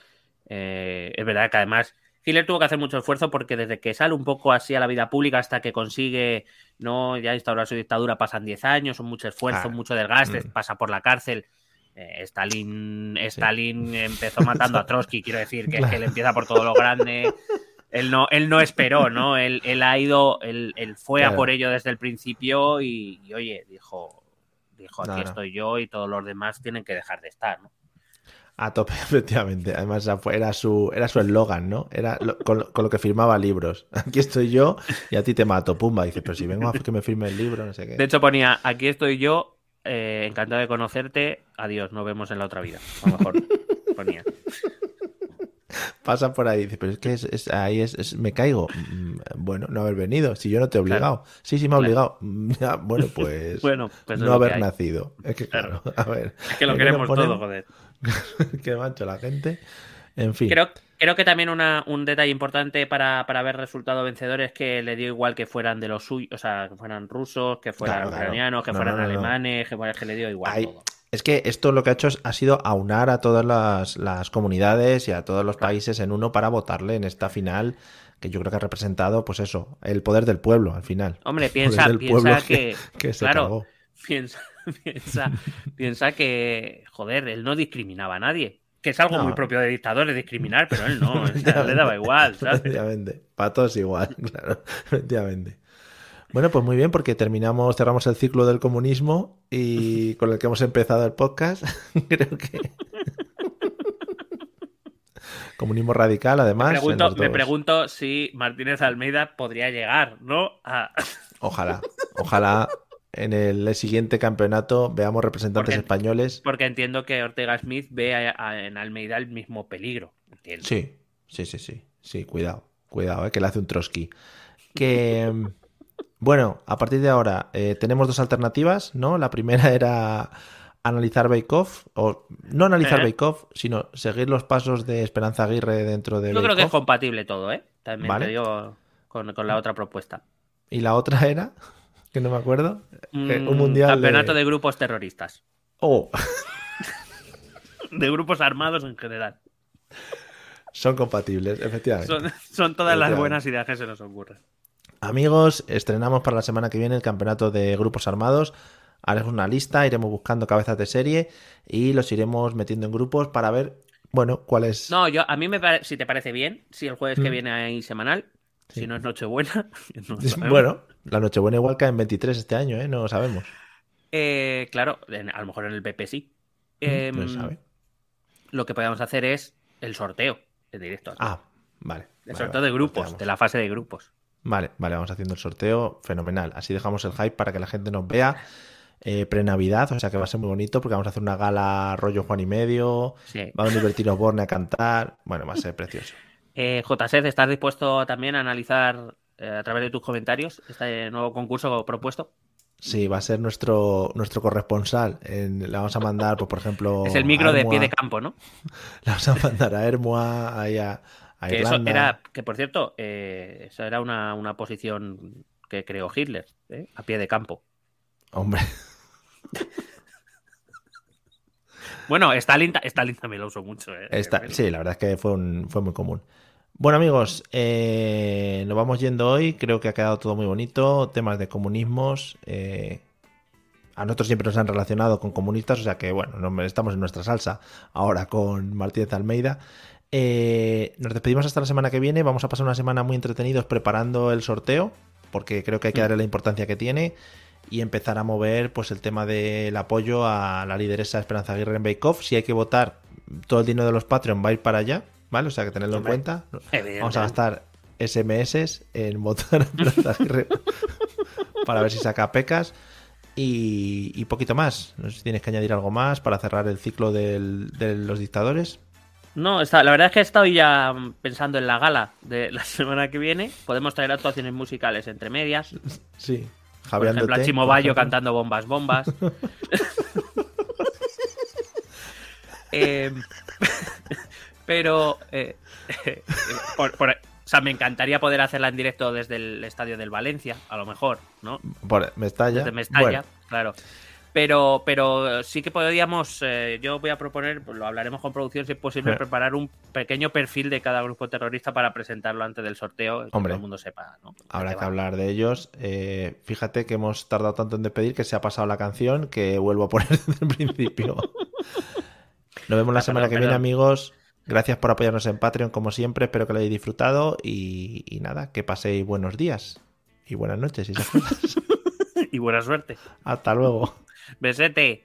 Eh, es verdad que además Hitler tuvo que hacer mucho esfuerzo porque desde que sale un poco así a la vida pública hasta que consigue no ya instaurar su dictadura pasan 10 años, son mucho esfuerzo, Ah, mucho desgaste, mm. pasa por la cárcel. Eh, Stalin, Stalin empezó matando a Trotsky, quiero decir, que, que él empieza por todo lo grande. Él no, él no esperó, ¿no? Él, él ha ido, él, él fue a por ello desde el principio y, y, oye, dijo, dijo aquí No, no. estoy yo y todos los demás tienen que dejar de estar, ¿no? A tope, <laughs> efectivamente. Además, era su era su eslogan, ¿no? Era lo- con, lo- con lo que firmaba libros. <laughs> Aquí estoy yo y a ti te mato, pumba. Dice, pero si vengo a que me firme el libro, no sé qué. De hecho ponía, aquí estoy yo, eh, encantado de conocerte, adiós, nos vemos en la otra vida. A lo mejor <laughs> ponía. Pasa por ahí, dice, pero es que es, es- ahí es, es- me caigo. Mm, Bueno, no haber venido, si yo no te he obligado. Sí, sí, me ha obligado. Bueno, pues Bueno, pues es no haber nacido. Es que claro, a ver. Es que lo ¿qué queremos ponen? todo, joder. <laughs> Qué macho la gente. En fin. Creo, creo que también una, un detalle importante para, para haber resultado vencedor es que le dio igual que fueran de los suyos, o sea, que fueran rusos, que fueran Claro, claro. ucranianos, que fueran no, no, no. alemanes, que, que le dio igual Hay- todo. Es que esto lo que ha hecho ha sido aunar a todas las, las comunidades y a todos los países en uno para votarle en esta final que yo creo que ha representado, pues eso, el poder del pueblo al final. Hombre, <laughs> piensa, piensa que, <laughs> que se claro, cagó. piensa, <laughs> piensa, piensa que, joder, él no discriminaba a nadie. Que es algo No. muy propio de dictadores discriminar, pero él no, o sea, le daba igual, ¿sabes? Efectivamente. Para todos igual, <laughs> claro. Efectivamente. Bueno, pues muy bien, porque terminamos, cerramos el ciclo del comunismo y <laughs> con el que hemos empezado el podcast. Creo que. Comunismo radical, además. Me pregunto, me si Martínez Almeida podría llegar, ¿no? A- Ojalá, ojalá en el siguiente campeonato veamos representantes Porque- españoles. Porque entiendo que Ortega Smith ve a- a- en Almeida el mismo peligro. Entiendo. Sí, sí, sí, sí. Sí, cuidado, cuidado, eh, que le hace un Trotsky. Que. <laughs> Bueno, a partir de ahora eh, tenemos dos alternativas, ¿no? La primera era analizar Bake Off, o no analizar ¿Eh? Bake Off, sino seguir los pasos de Esperanza Aguirre dentro de Yo Bake creo que es compatible todo, ¿eh? También Vale. te digo con, con la otra propuesta. Y la otra era, que no me acuerdo, eh, Mm, un mundial. Campeonato de... de grupos terroristas. Oh, <laughs> De grupos armados en general. son compatibles, efectivamente. Son, son todas las buenas ideas que se nos ocurren. Amigos, estrenamos para la semana que viene el campeonato de grupos armados. Haremos una lista, iremos buscando cabezas de serie y los iremos metiendo en grupos para ver, bueno, cuál es. No, yo a mí me parece, si te parece bien, si el jueves que Mm. viene hay semanal, Sí. si no es Nochebuena, <laughs> no. Bueno, la Nochebuena igual cae en 23 este año, ¿eh? No lo sabemos. Eh, claro, en- a lo mejor en el PP sí. no Em, se sabe. lo que podemos hacer es el sorteo en directo. Ah, vale. el vale, sorteo vale, de grupos, de la fase de grupos. Vale, vale, vamos haciendo el sorteo. Fenomenal. Así dejamos el hype para que la gente nos vea. Eh, pre-Navidad, o sea que va a ser muy bonito porque vamos a hacer una gala rollo Juan y medio. Sí. Va a venir Bertino Borne a cantar. Bueno, va a ser precioso. <laughs> Eh, JSED, ¿estás dispuesto también a analizar eh, a través de tus comentarios este nuevo concurso propuesto? Sí, va a ser nuestro, nuestro corresponsal. En- le vamos a mandar, pues, por ejemplo. <laughs> es el micro de pie de campo, ¿no? <laughs> Le vamos a mandar a Hermoa, ahí a, a Que eso Irlanda. era, que por cierto, eh, esa era una, una posición que creó Hitler, ¿eh? a pie de campo. Hombre, <laughs> Bueno, Stalin, ta- Stalin también lo usó mucho. ¿eh? Está- sí, la verdad es que fue, un- fue muy común. Bueno, amigos, eh, nos vamos yendo hoy. Creo que ha quedado todo muy bonito. Temas de comunismos. eh, a nosotros siempre nos han relacionado con comunistas, o sea que, bueno, no- estamos en nuestra salsa ahora con Martínez Almeida. Eh, nos despedimos hasta la semana que viene. Vamos a pasar una semana muy entretenidos preparando el sorteo, porque creo que hay que darle la importancia que tiene y empezar a mover pues el tema del apoyo a la lideresa Esperanza Aguirre en Bake Off. Si hay que votar, todo el dinero de los Patreon va a ir para allá, ¿vale? O sea que tenerlo Hombre, en cuenta. Vamos a gastar SMS en votar <laughs> para ver si saca pecas. Y, y poquito más. No sé si tienes que añadir algo más para cerrar el ciclo del- de los dictadores. No, está, la verdad es que he estado ya pensando en la gala de la semana que viene. Podemos traer actuaciones musicales entre medias. Sí. Por ejemplo, a Chimo Bayo cantando bombas, bombas. <laughs> <laughs> Eh, pero, eh, <laughs> por- por- o sea, me encantaría poder hacerla en directo desde el estadio del Valencia, a lo mejor, ¿no? Por Mestalla. Desde Mestalla, Bueno, claro. Pero, pero sí que podríamos, eh, yo voy a proponer, pues lo hablaremos con producción si es posible, preparar un pequeño perfil de cada grupo terrorista para presentarlo antes del sorteo, que todo el mundo sepa, ¿no? Habrá que va. hablar de ellos. Eh, fíjate que hemos tardado tanto en despedir que se ha pasado la canción que vuelvo a poner <laughs> desde el principio. <laughs> Nos vemos la semana perdón, que viene, perdón. amigos. Gracias por apoyarnos en Patreon, como siempre. Espero que lo hayáis disfrutado. Y, y nada, que paséis buenos días y buenas noches y esas cosas. y buena suerte. Hasta luego. Besete.